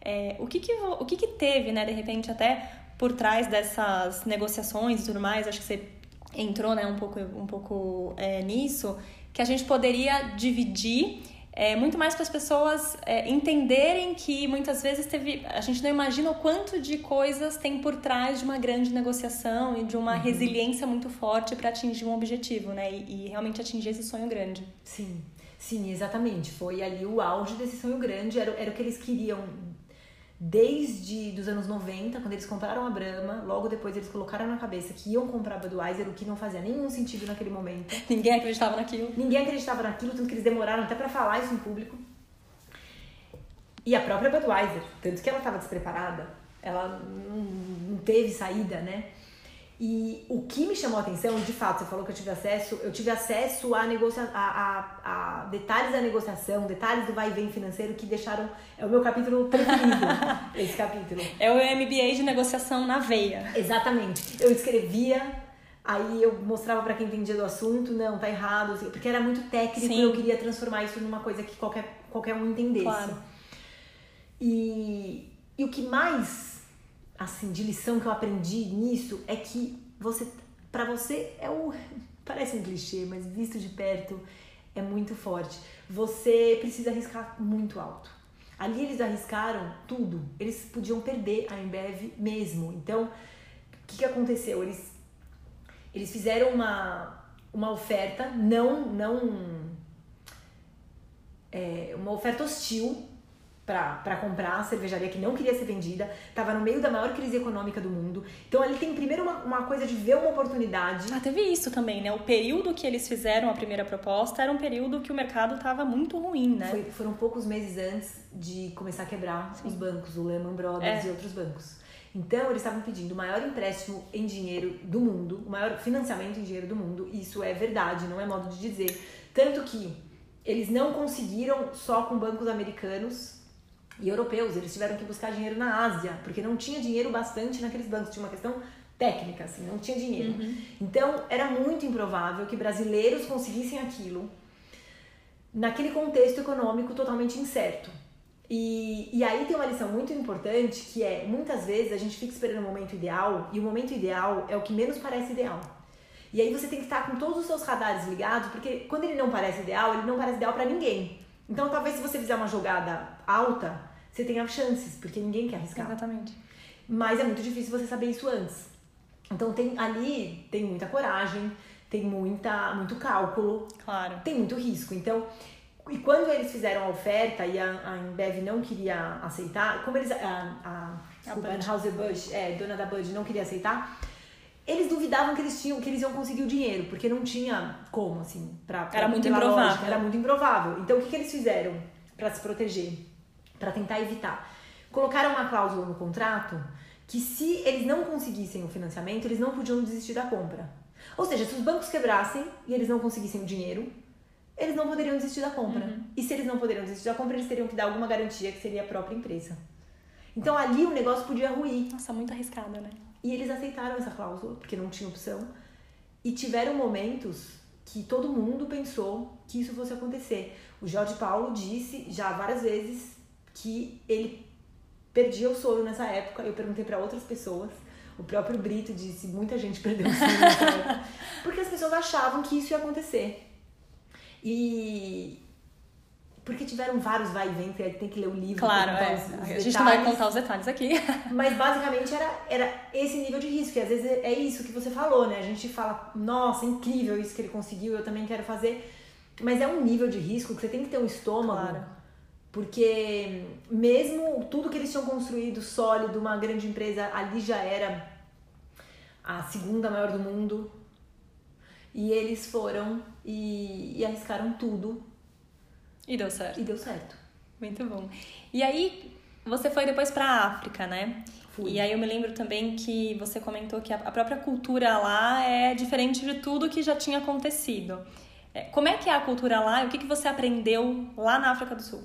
É, o que que, o que que teve, né, de repente, até por trás dessas negociações e tudo mais, acho que você entrou né, um pouco, um pouco é, nisso, que a gente poderia dividir é, muito mais para as pessoas é, entenderem que muitas vezes teve. A gente não imagina o quanto de coisas tem por trás de uma grande negociação e de uma uhum. resiliência muito forte para atingir um objetivo, né? E, e, realmente atingir esse sonho grande. Sim, sim, exatamente. Foi ali o auge desse sonho grande, era, era o que eles queriam desde dos anos 90, quando eles compraram a Brahma, logo depois eles colocaram na cabeça que iam comprar a Budweiser, o que não fazia nenhum sentido naquele momento. Ninguém acreditava naquilo. Ninguém acreditava naquilo, tanto que eles demoraram até para falar isso em público. E a própria Budweiser, tanto que ela estava despreparada, ela não teve saída, né? E o que me chamou a atenção, de fato, você falou que eu tive acesso, eu tive acesso a, negocia a, a, a detalhes da negociação, detalhes do vai e vem financeiro que deixaram. É o meu capítulo preferido, esse capítulo. É o MBA de negociação na veia. Exatamente. Eu escrevia, aí eu mostrava para quem entendia do assunto, não, tá errado, assim, porque era muito técnico e eu queria transformar isso numa coisa que qualquer, qualquer um entendesse. Claro. E, e o que mais assim, de lição que eu aprendi nisso é que você, para você é o parece um clichê, mas visto de perto é muito forte. Você precisa arriscar muito alto. Ali eles arriscaram tudo. Eles podiam perder a Embev mesmo. Então, o que, que aconteceu? Eles eles fizeram uma uma oferta não não é, uma oferta hostil para comprar a cervejaria que não queria ser vendida, estava no meio da maior crise econômica do mundo. Então ele tem primeiro uma, uma coisa de ver uma oportunidade. Ah, teve isso também, né? O período que eles fizeram a primeira proposta era um período que o mercado estava muito ruim, né? Foi, foram poucos meses antes de começar a quebrar Sim. os bancos, o Lehman Brothers é. e outros bancos. Então eles estavam pedindo o maior empréstimo em dinheiro do mundo, o maior financiamento em dinheiro do mundo. Isso é verdade, não é modo de dizer. Tanto que eles não conseguiram só com bancos americanos e europeus. Eles tiveram que buscar dinheiro na Ásia, porque não tinha dinheiro bastante naqueles bancos. Tinha uma questão técnica, assim, não tinha dinheiro. Uhum. Então, era muito improvável que brasileiros conseguissem aquilo naquele contexto econômico totalmente incerto. E, e aí tem uma lição muito importante que é, muitas vezes a gente fica esperando o momento ideal e o momento ideal é o que menos parece ideal. E aí você tem que estar com todos os seus radares ligados, porque quando ele não parece ideal, ele não parece ideal para ninguém. Então, talvez se você fizer uma jogada alta, você tenha chances, porque ninguém quer arriscar. Exatamente. Mas é muito difícil você saber isso antes. Então, tem ali tem muita coragem, tem muita muito cálculo, claro. tem muito risco. Então, e quando eles fizeram a oferta e a, a Embev não queria aceitar, como eles a, a, a Anheuser-Busch, é, dona da Bud, não queria aceitar, eles duvidavam que eles tinham que eles iam conseguir o dinheiro, porque não tinha como, assim, pra, pra era muito improvável. Lógica, era muito improvável. Então o que, que eles fizeram para se proteger? para tentar evitar? Colocaram uma cláusula no contrato que se eles não conseguissem o financiamento, eles não podiam desistir da compra. Ou seja, se os bancos quebrassem e eles não conseguissem o dinheiro, eles não poderiam desistir da compra. Uhum. E se eles não poderiam desistir da compra, eles teriam que dar alguma garantia que seria a própria empresa. Então ali o negócio podia ruir. Nossa, muito arriscado, né? E eles aceitaram essa cláusula, porque não tinha opção. E tiveram momentos que todo mundo pensou que isso fosse acontecer. O Jorge Paulo disse já várias vezes que ele perdia o sono nessa época. Eu perguntei para outras pessoas. O próprio Brito disse, muita gente perdeu o sono nessa época. Porque as pessoas achavam que isso ia acontecer. E, porque tiveram vários vai e vem, tem que ler o livro. Claro, é. Os, os a gente não vai contar os detalhes aqui. Mas basicamente era, era esse nível de risco. E às vezes é isso que você falou, né? A gente fala, nossa, incrível isso que ele conseguiu, eu também quero fazer. Mas é um nível de risco que você tem que ter um estômago. Claro. Porque mesmo tudo que eles tinham construído sólido, uma grande empresa, ali já era a segunda maior do mundo. E eles foram e, e arriscaram tudo e deu certo. E deu certo. Muito bom. E aí, Você foi depois para a África, né? Fui. E aí eu me lembro também que você comentou que a própria cultura lá é diferente de tudo que já tinha acontecido. É, como é que é a cultura lá e o que, que você aprendeu lá na África do Sul?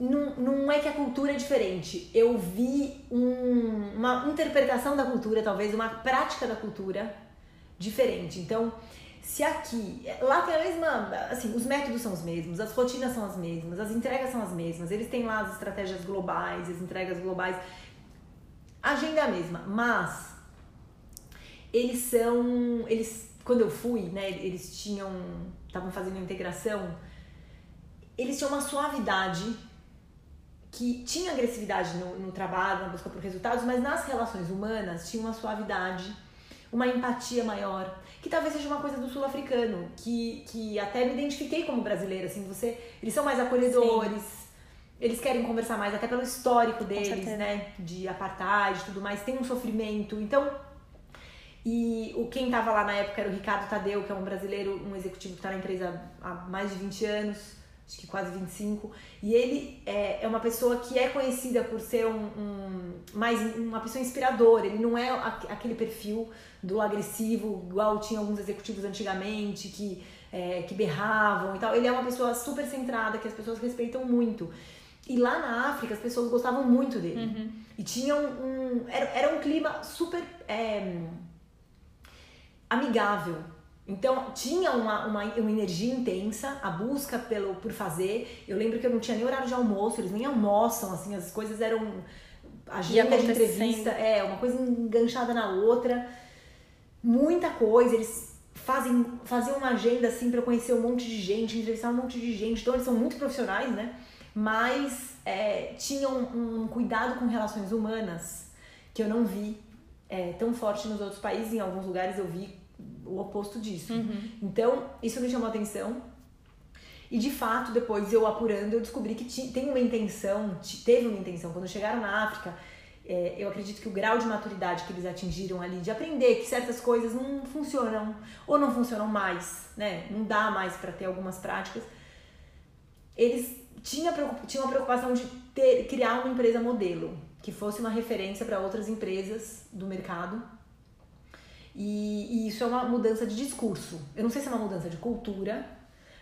Não, não é que a cultura é diferente. Eu vi um, uma interpretação da cultura, talvez uma prática da cultura diferente. Então, se aqui, lá tem a mesma, assim, os métodos são os mesmos, as rotinas são as mesmas, as entregas são as mesmas, eles têm lá as estratégias globais, as entregas globais, agenda é a mesma, mas eles são, eles, quando eu fui, né, eles tinham, estavam fazendo integração, eles tinham uma suavidade que tinha agressividade no, no trabalho, na busca por resultados, mas nas relações humanas tinha uma suavidade, uma empatia maior, que talvez seja uma coisa do sul-africano, que, que até me identifiquei como brasileira, assim, você, eles são mais acolhedores, Sim. eles querem conversar mais, até pelo histórico deles, né, de apartheid e tudo mais, tem um sofrimento, então, e o quem estava lá na época era o Ricardo Tadeu, que é um brasileiro, um executivo que está na empresa há mais de 20 anos, acho que quase 25, e ele é, é uma pessoa que é conhecida por ser um, um mais uma pessoa inspiradora, ele não é aquele perfil do agressivo, igual tinha alguns executivos antigamente, que, é, que berravam e tal. Ele é uma pessoa super centrada, que as pessoas respeitam muito. E lá na África as pessoas gostavam muito dele. Uhum. E tinham um. Era, era um clima super é, amigável. Então tinha uma, uma, uma, energia intensa, a busca pelo, por fazer. Eu lembro que eu não tinha nem horário de almoço, eles nem almoçam, assim, as coisas eram. Agenda de entrevista, é, uma coisa enganchada na outra muita coisa, eles fazem, faziam uma agenda assim para conhecer um monte de gente, entrevistar um monte de gente, então eles são muito profissionais, né? Mas é, tinham um, cuidado com relações humanas que eu não vi é, tão forte nos outros países, em alguns lugares eu vi o oposto disso. Uhum. Então, isso me chamou a atenção. E de fato, depois eu apurando, eu descobri que tem uma intenção, teve uma intenção. Quando chegaram na África, é, eu acredito que o grau de maturidade que eles atingiram ali, de aprender que certas coisas não funcionam ou não funcionam mais, né? Não dá mais para ter algumas práticas. Eles tinham, tinham a preocupação de ter, criar uma empresa modelo que fosse uma referência para outras empresas do mercado. E, e isso é uma mudança de discurso. Eu não sei se é uma mudança de cultura,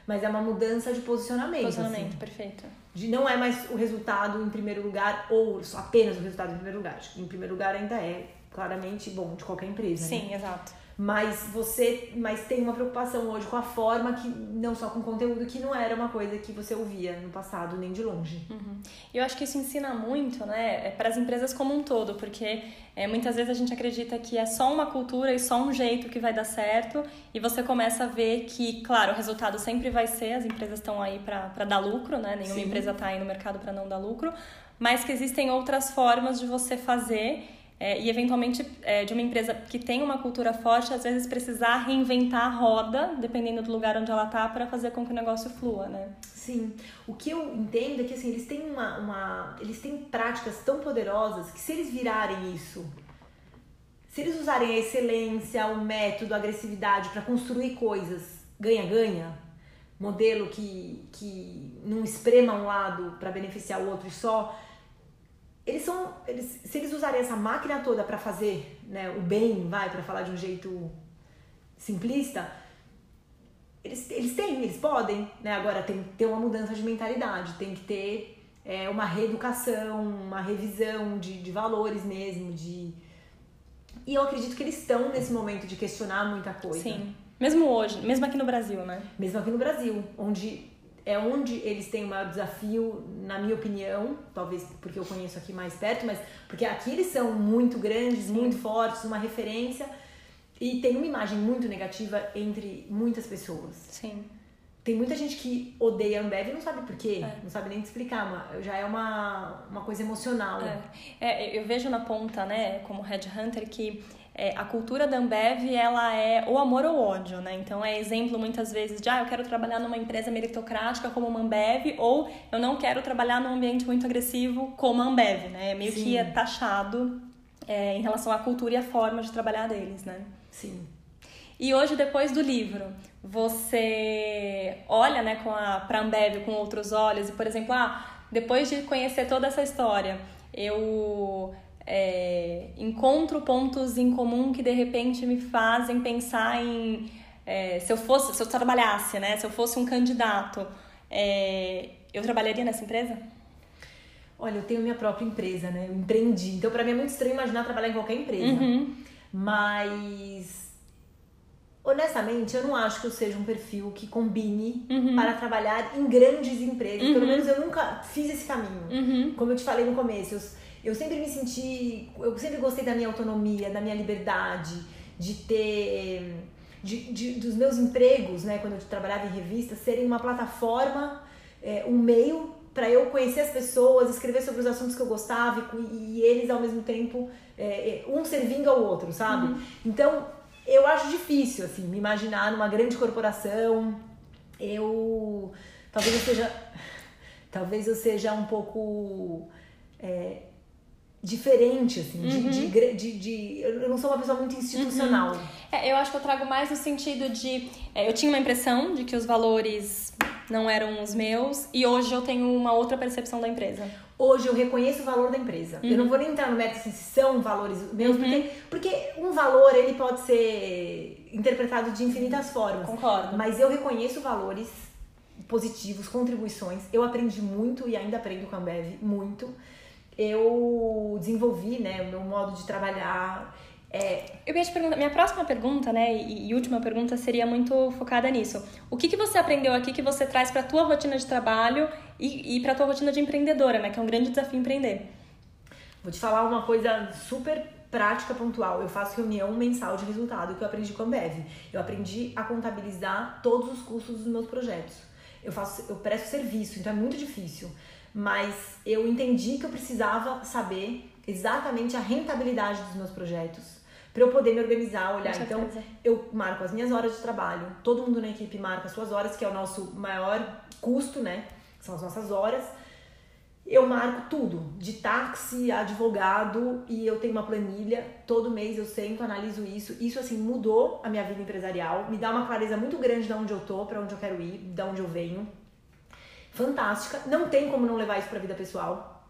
mas é uma mudança de posicionamento. Posicionamento, assim. perfeito. De não é mais o resultado em primeiro lugar ou apenas o resultado em primeiro lugar. Em primeiro lugar ainda é claramente bom de qualquer empresa. Sim, né? exato mas você mas tem uma preocupação hoje com a forma que não só com o conteúdo que não era uma coisa que você ouvia no passado nem de longe uhum. eu acho que isso ensina muito né é para as empresas como um todo porque é, muitas vezes a gente acredita que é só uma cultura e só um jeito que vai dar certo e você começa a ver que claro o resultado sempre vai ser as empresas estão aí para dar lucro né nenhuma Sim. empresa está aí no mercado para não dar lucro mas que existem outras formas de você fazer é, e eventualmente é, de uma empresa que tem uma cultura forte, às vezes precisar reinventar a roda, dependendo do lugar onde ela está, para fazer com que o negócio flua, né? Sim. O que eu entendo é que assim, eles têm uma, uma. Eles têm práticas tão poderosas que se eles virarem isso, se eles usarem a excelência, o método, a agressividade para construir coisas ganha-ganha, modelo que, que não esprema um lado para beneficiar o outro e só eles são, eles, se eles usarem essa máquina toda para fazer né, o bem, vai, para falar de um jeito simplista, eles, eles têm, eles podem, né? Agora tem que ter uma mudança de mentalidade, tem que ter é, uma reeducação, uma revisão de, de valores mesmo, de... E eu acredito que eles estão nesse momento de questionar muita coisa. Sim. Mesmo hoje, mesmo aqui no Brasil, né? Mesmo aqui no Brasil, onde é onde eles têm o maior desafio, na minha opinião, talvez porque eu conheço aqui mais perto, mas porque aqui eles são muito grandes, Sim. muito fortes, uma referência e tem uma imagem muito negativa entre muitas pessoas. Sim. Tem muita gente que odeia a Ambev e não sabe por quê, é. não sabe nem te explicar, mas já é uma, uma coisa emocional. É. é. eu vejo na ponta, né, como headhunter, que é, a cultura da Ambev ela é o amor ou ódio, né? Então é exemplo muitas vezes de ah, eu quero trabalhar numa empresa meritocrática como uma Ambev ou eu não quero trabalhar num ambiente muito agressivo como a Ambev, né? É meio Sim. que é taxado é, em relação à cultura e à forma de trabalhar deles, né? Sim. E hoje, depois do livro, você olha né, com a, pra Ambev com outros olhos e, por exemplo, ah, depois de conhecer toda essa história, eu é, encontro pontos em comum que de repente me fazem pensar em é, se eu fosse, se eu trabalhasse, né? Se eu fosse um candidato, é, eu trabalharia nessa empresa? Olha, eu tenho minha própria empresa, né? Eu empreendi. Então, para mim é muito estranho imaginar trabalhar em qualquer empresa. Uhum. Mas, honestamente, eu não acho que eu seja um perfil que combine Uhum. para trabalhar em grandes empresas. Pelo Uhum. menos eu nunca fiz esse caminho. Uhum. Como eu te falei no começo, eu, eu sempre me senti. Eu sempre gostei da minha autonomia, da minha liberdade, de ter. De, de- dos meus empregos, né, quando eu trabalhava em revista, serem uma plataforma, é, um meio para eu conhecer as pessoas, escrever sobre os assuntos que eu gostava e, e eles ao mesmo tempo, é, é, um servindo ao outro, sabe? Então, eu acho difícil, assim, me imaginar numa grande corporação. Eu. Talvez eu seja. Talvez eu seja um pouco. é, diferente, assim, de, de, gra- de, de- Eu não sou uma pessoa muito institucional. É, eu acho que eu trago mais no sentido de. é, eu tinha uma impressão de que os valores não eram os meus e hoje eu tenho uma outra percepção da empresa. Hoje eu reconheço o valor da empresa. Eu não vou nem entrar no assim, se são valores meus, porque, porque um valor ele pode ser interpretado de infinitas formas. Concordo. Mas eu reconheço valores positivos, contribuições. Eu aprendi muito e ainda aprendo com a Ambev, muito. Eu desenvolvi, né, o meu modo de trabalhar. É, Eu ia te perguntar, minha próxima pergunta, né, e, e última pergunta seria muito focada nisso. O que, que você aprendeu aqui que você traz para tua rotina de trabalho e, e para tua rotina de empreendedora, né, que é um grande desafio empreender? Vou te falar uma coisa super prática, pontual. Eu faço reunião mensal de resultado que eu aprendi com a Ambev. Eu aprendi a contabilizar todos os custos dos meus projetos. Eu faço, eu presto serviço, então é muito difícil. Mas eu entendi que eu precisava saber exatamente a rentabilidade dos meus projetos para eu poder me organizar, olhar. Com Então, certeza. eu marco as minhas horas de trabalho, todo mundo na equipe marca as suas horas, que é o nosso maior custo, né? São as nossas horas. Eu marco tudo, de táxi, advogado, e eu tenho uma planilha. Todo mês eu sento, analiso isso. Isso, assim, mudou a minha vida empresarial. Me dá uma clareza muito grande de onde eu tô, para onde eu quero ir, de onde eu venho. Fantástica. Não tem como não levar isso pra vida pessoal.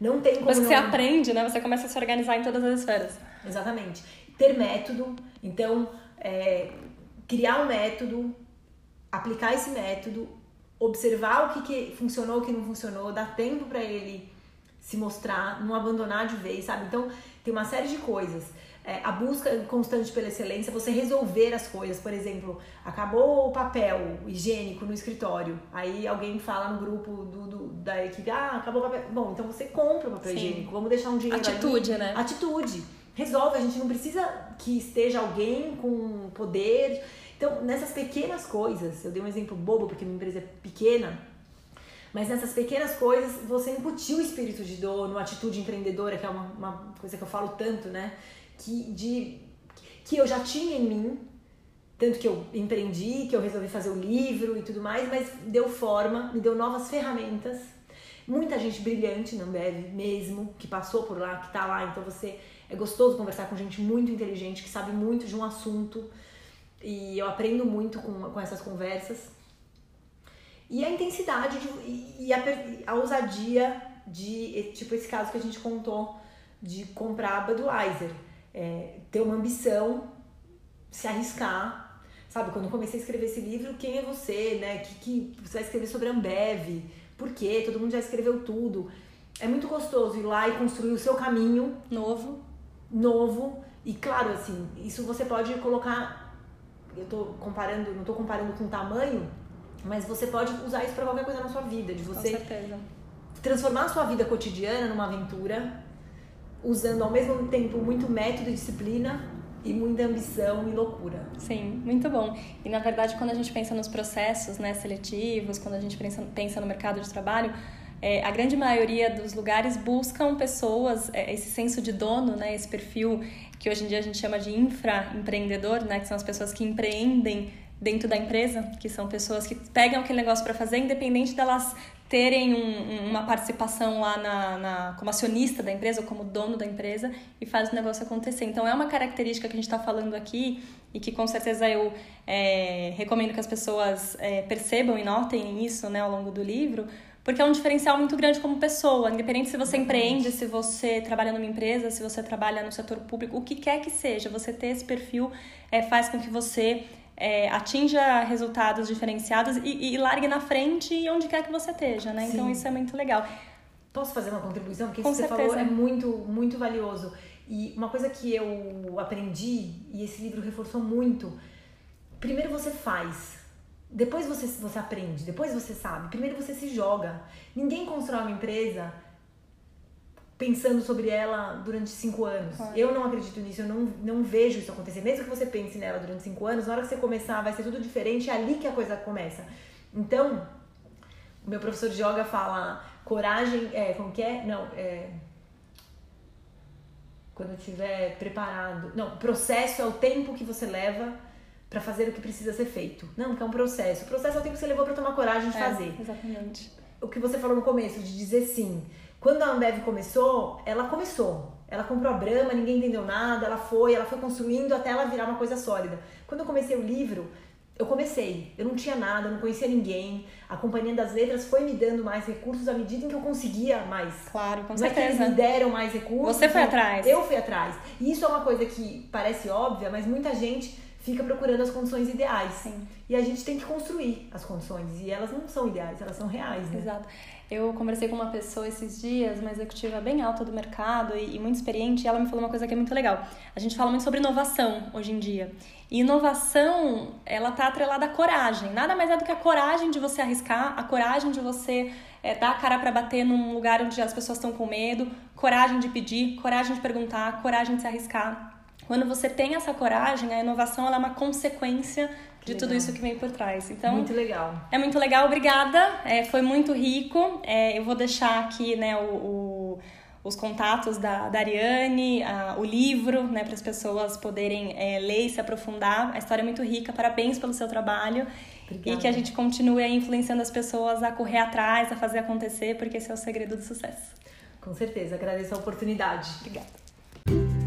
Não tem como Mas que não... você aprende, né, você começa a se organizar em todas as esferas. Exatamente. Ter método, então, é, criar um método, aplicar esse método, observar o que, que funcionou, o que não funcionou, dar tempo para ele se mostrar, não abandonar de vez, sabe? Então, tem uma série de coisas. É, a busca constante pela excelência, você resolver as coisas. Por exemplo, acabou o papel higiênico no escritório. Aí alguém fala no grupo do, do- da equipe, ah, acabou o papel. Bom, então você compra o papel Sim. higiênico, vamos deixar um dinheiro Atitude, ali. né? Atitude. Resolve, a gente não precisa que esteja alguém com poder. Então, nessas pequenas coisas, eu dei um exemplo bobo porque minha empresa é pequena, mas nessas pequenas coisas você incutiu o espírito de dono, atitude empreendedora, que é uma, uma coisa que eu falo tanto, né? Que, de, que eu já tinha em mim, tanto que eu empreendi, que eu resolvi fazer o livro e tudo mais, mas deu forma, me deu novas ferramentas. Muita gente brilhante na Ambev mesmo, que passou por lá, que tá lá, então você é gostoso conversar com gente muito inteligente, que sabe muito de um assunto. E eu aprendo muito com, com essas conversas. E a intensidade de, e, a, a ousadia de, tipo esse caso que a gente contou, de comprar a Budweiser. É, ter uma ambição, se arriscar. Sabe, quando eu comecei a escrever esse livro, quem é você, né? Que, que você vai escrever sobre a Ambev? Por quê? Todo mundo já escreveu tudo. É muito gostoso ir lá e construir o seu caminho Novo. novo. E claro, assim, isso você pode colocar. Eu tô comparando, não tô comparando com tamanho, mas você pode usar isso para qualquer coisa na sua vida, de Com você certeza. transformar a sua vida cotidiana numa aventura, usando ao mesmo tempo muito método e disciplina e muita ambição e loucura. Sim, muito bom. E na verdade, quando a gente pensa nos processos né, seletivos, quando a gente pensa, pensa no mercado de trabalho, é, a grande maioria dos lugares buscam pessoas, é, esse senso de dono, né, esse perfil que hoje em dia a gente chama de infraempreendedor, né, que são as pessoas que empreendem dentro da empresa, que são pessoas que pegam aquele negócio para fazer, independente delas terem um- uma participação lá na, na- como acionista da empresa ou como dono da empresa e faz o negócio acontecer. Então é uma característica que a gente está falando aqui e que com certeza eu é, recomendo que as pessoas é, percebam e notem isso né, ao longo do livro, porque é um diferencial muito grande como pessoa, independente se você empreende, se você trabalha numa empresa, se você trabalha no setor público, o que quer que seja, você ter esse perfil é, faz com que você é, atinja resultados diferenciados e, e, largue na frente onde quer que você esteja, né? Então, Sim. Então isso é muito legal. Posso fazer uma contribuição? Porque isso que você falou é muito, muito valioso. E uma coisa que eu aprendi, e esse livro reforçou muito, primeiro você faz, depois você, você aprende, depois você sabe, primeiro você se joga. Ninguém constrói uma empresa pensando sobre ela durante cinco anos. Claro. Eu não acredito nisso, eu não, não vejo isso acontecer. Mesmo que você pense nela durante cinco anos, na hora que você começar vai ser tudo diferente, é ali que a coisa começa. Então, o meu professor de yoga fala coragem, é, como que é? Não, é quando eu estiver preparado. Não, processo é o tempo que você leva para fazer o que precisa ser feito. Não, que é um processo. O processo é o tempo que você levou para tomar coragem de é, fazer. Exatamente. O que você falou no começo, de dizer sim. Quando a Ambev começou, ela começou. Ela comprou a Brahma, ninguém entendeu nada, ela foi, ela foi construindo até ela virar uma coisa sólida. Quando eu comecei o livro, eu comecei, eu não tinha nada, não conhecia ninguém. A Companhia das Letras foi me dando mais recursos à medida em que eu conseguia mais. Claro, com não certeza. É que eles me deram mais recursos. Você foi atrás. Eu fui atrás. E isso é uma coisa que parece óbvia, mas muita gente fica procurando as condições ideais. Sim. E a gente tem que construir as condições. E elas não são ideais, elas são reais, né? Exato. Eu conversei com uma pessoa esses dias, uma executiva bem alta do mercado e, e muito experiente, e ela me falou uma coisa que é muito legal. A gente fala muito sobre inovação hoje em dia. E inovação, ela tá atrelada à coragem. Nada mais é do que a coragem de você arriscar, a coragem de você é, dar a cara para bater num lugar onde as pessoas estão com medo, coragem de pedir, coragem de perguntar, coragem de se arriscar. Quando você tem essa coragem, a inovação é uma consequência de tudo isso que vem por trás. Então, muito legal. É muito legal, obrigada. É, foi muito rico. É, eu vou deixar aqui né, o, o, os contatos da, da Ariane, a, o livro, né, para as pessoas poderem é, ler e se aprofundar. A história é muito rica. Parabéns pelo seu trabalho. Obrigada. E que a gente continue influenciando as pessoas a correr atrás, a fazer acontecer, porque esse é o segredo do sucesso. Com certeza, agradeço a oportunidade. Obrigada.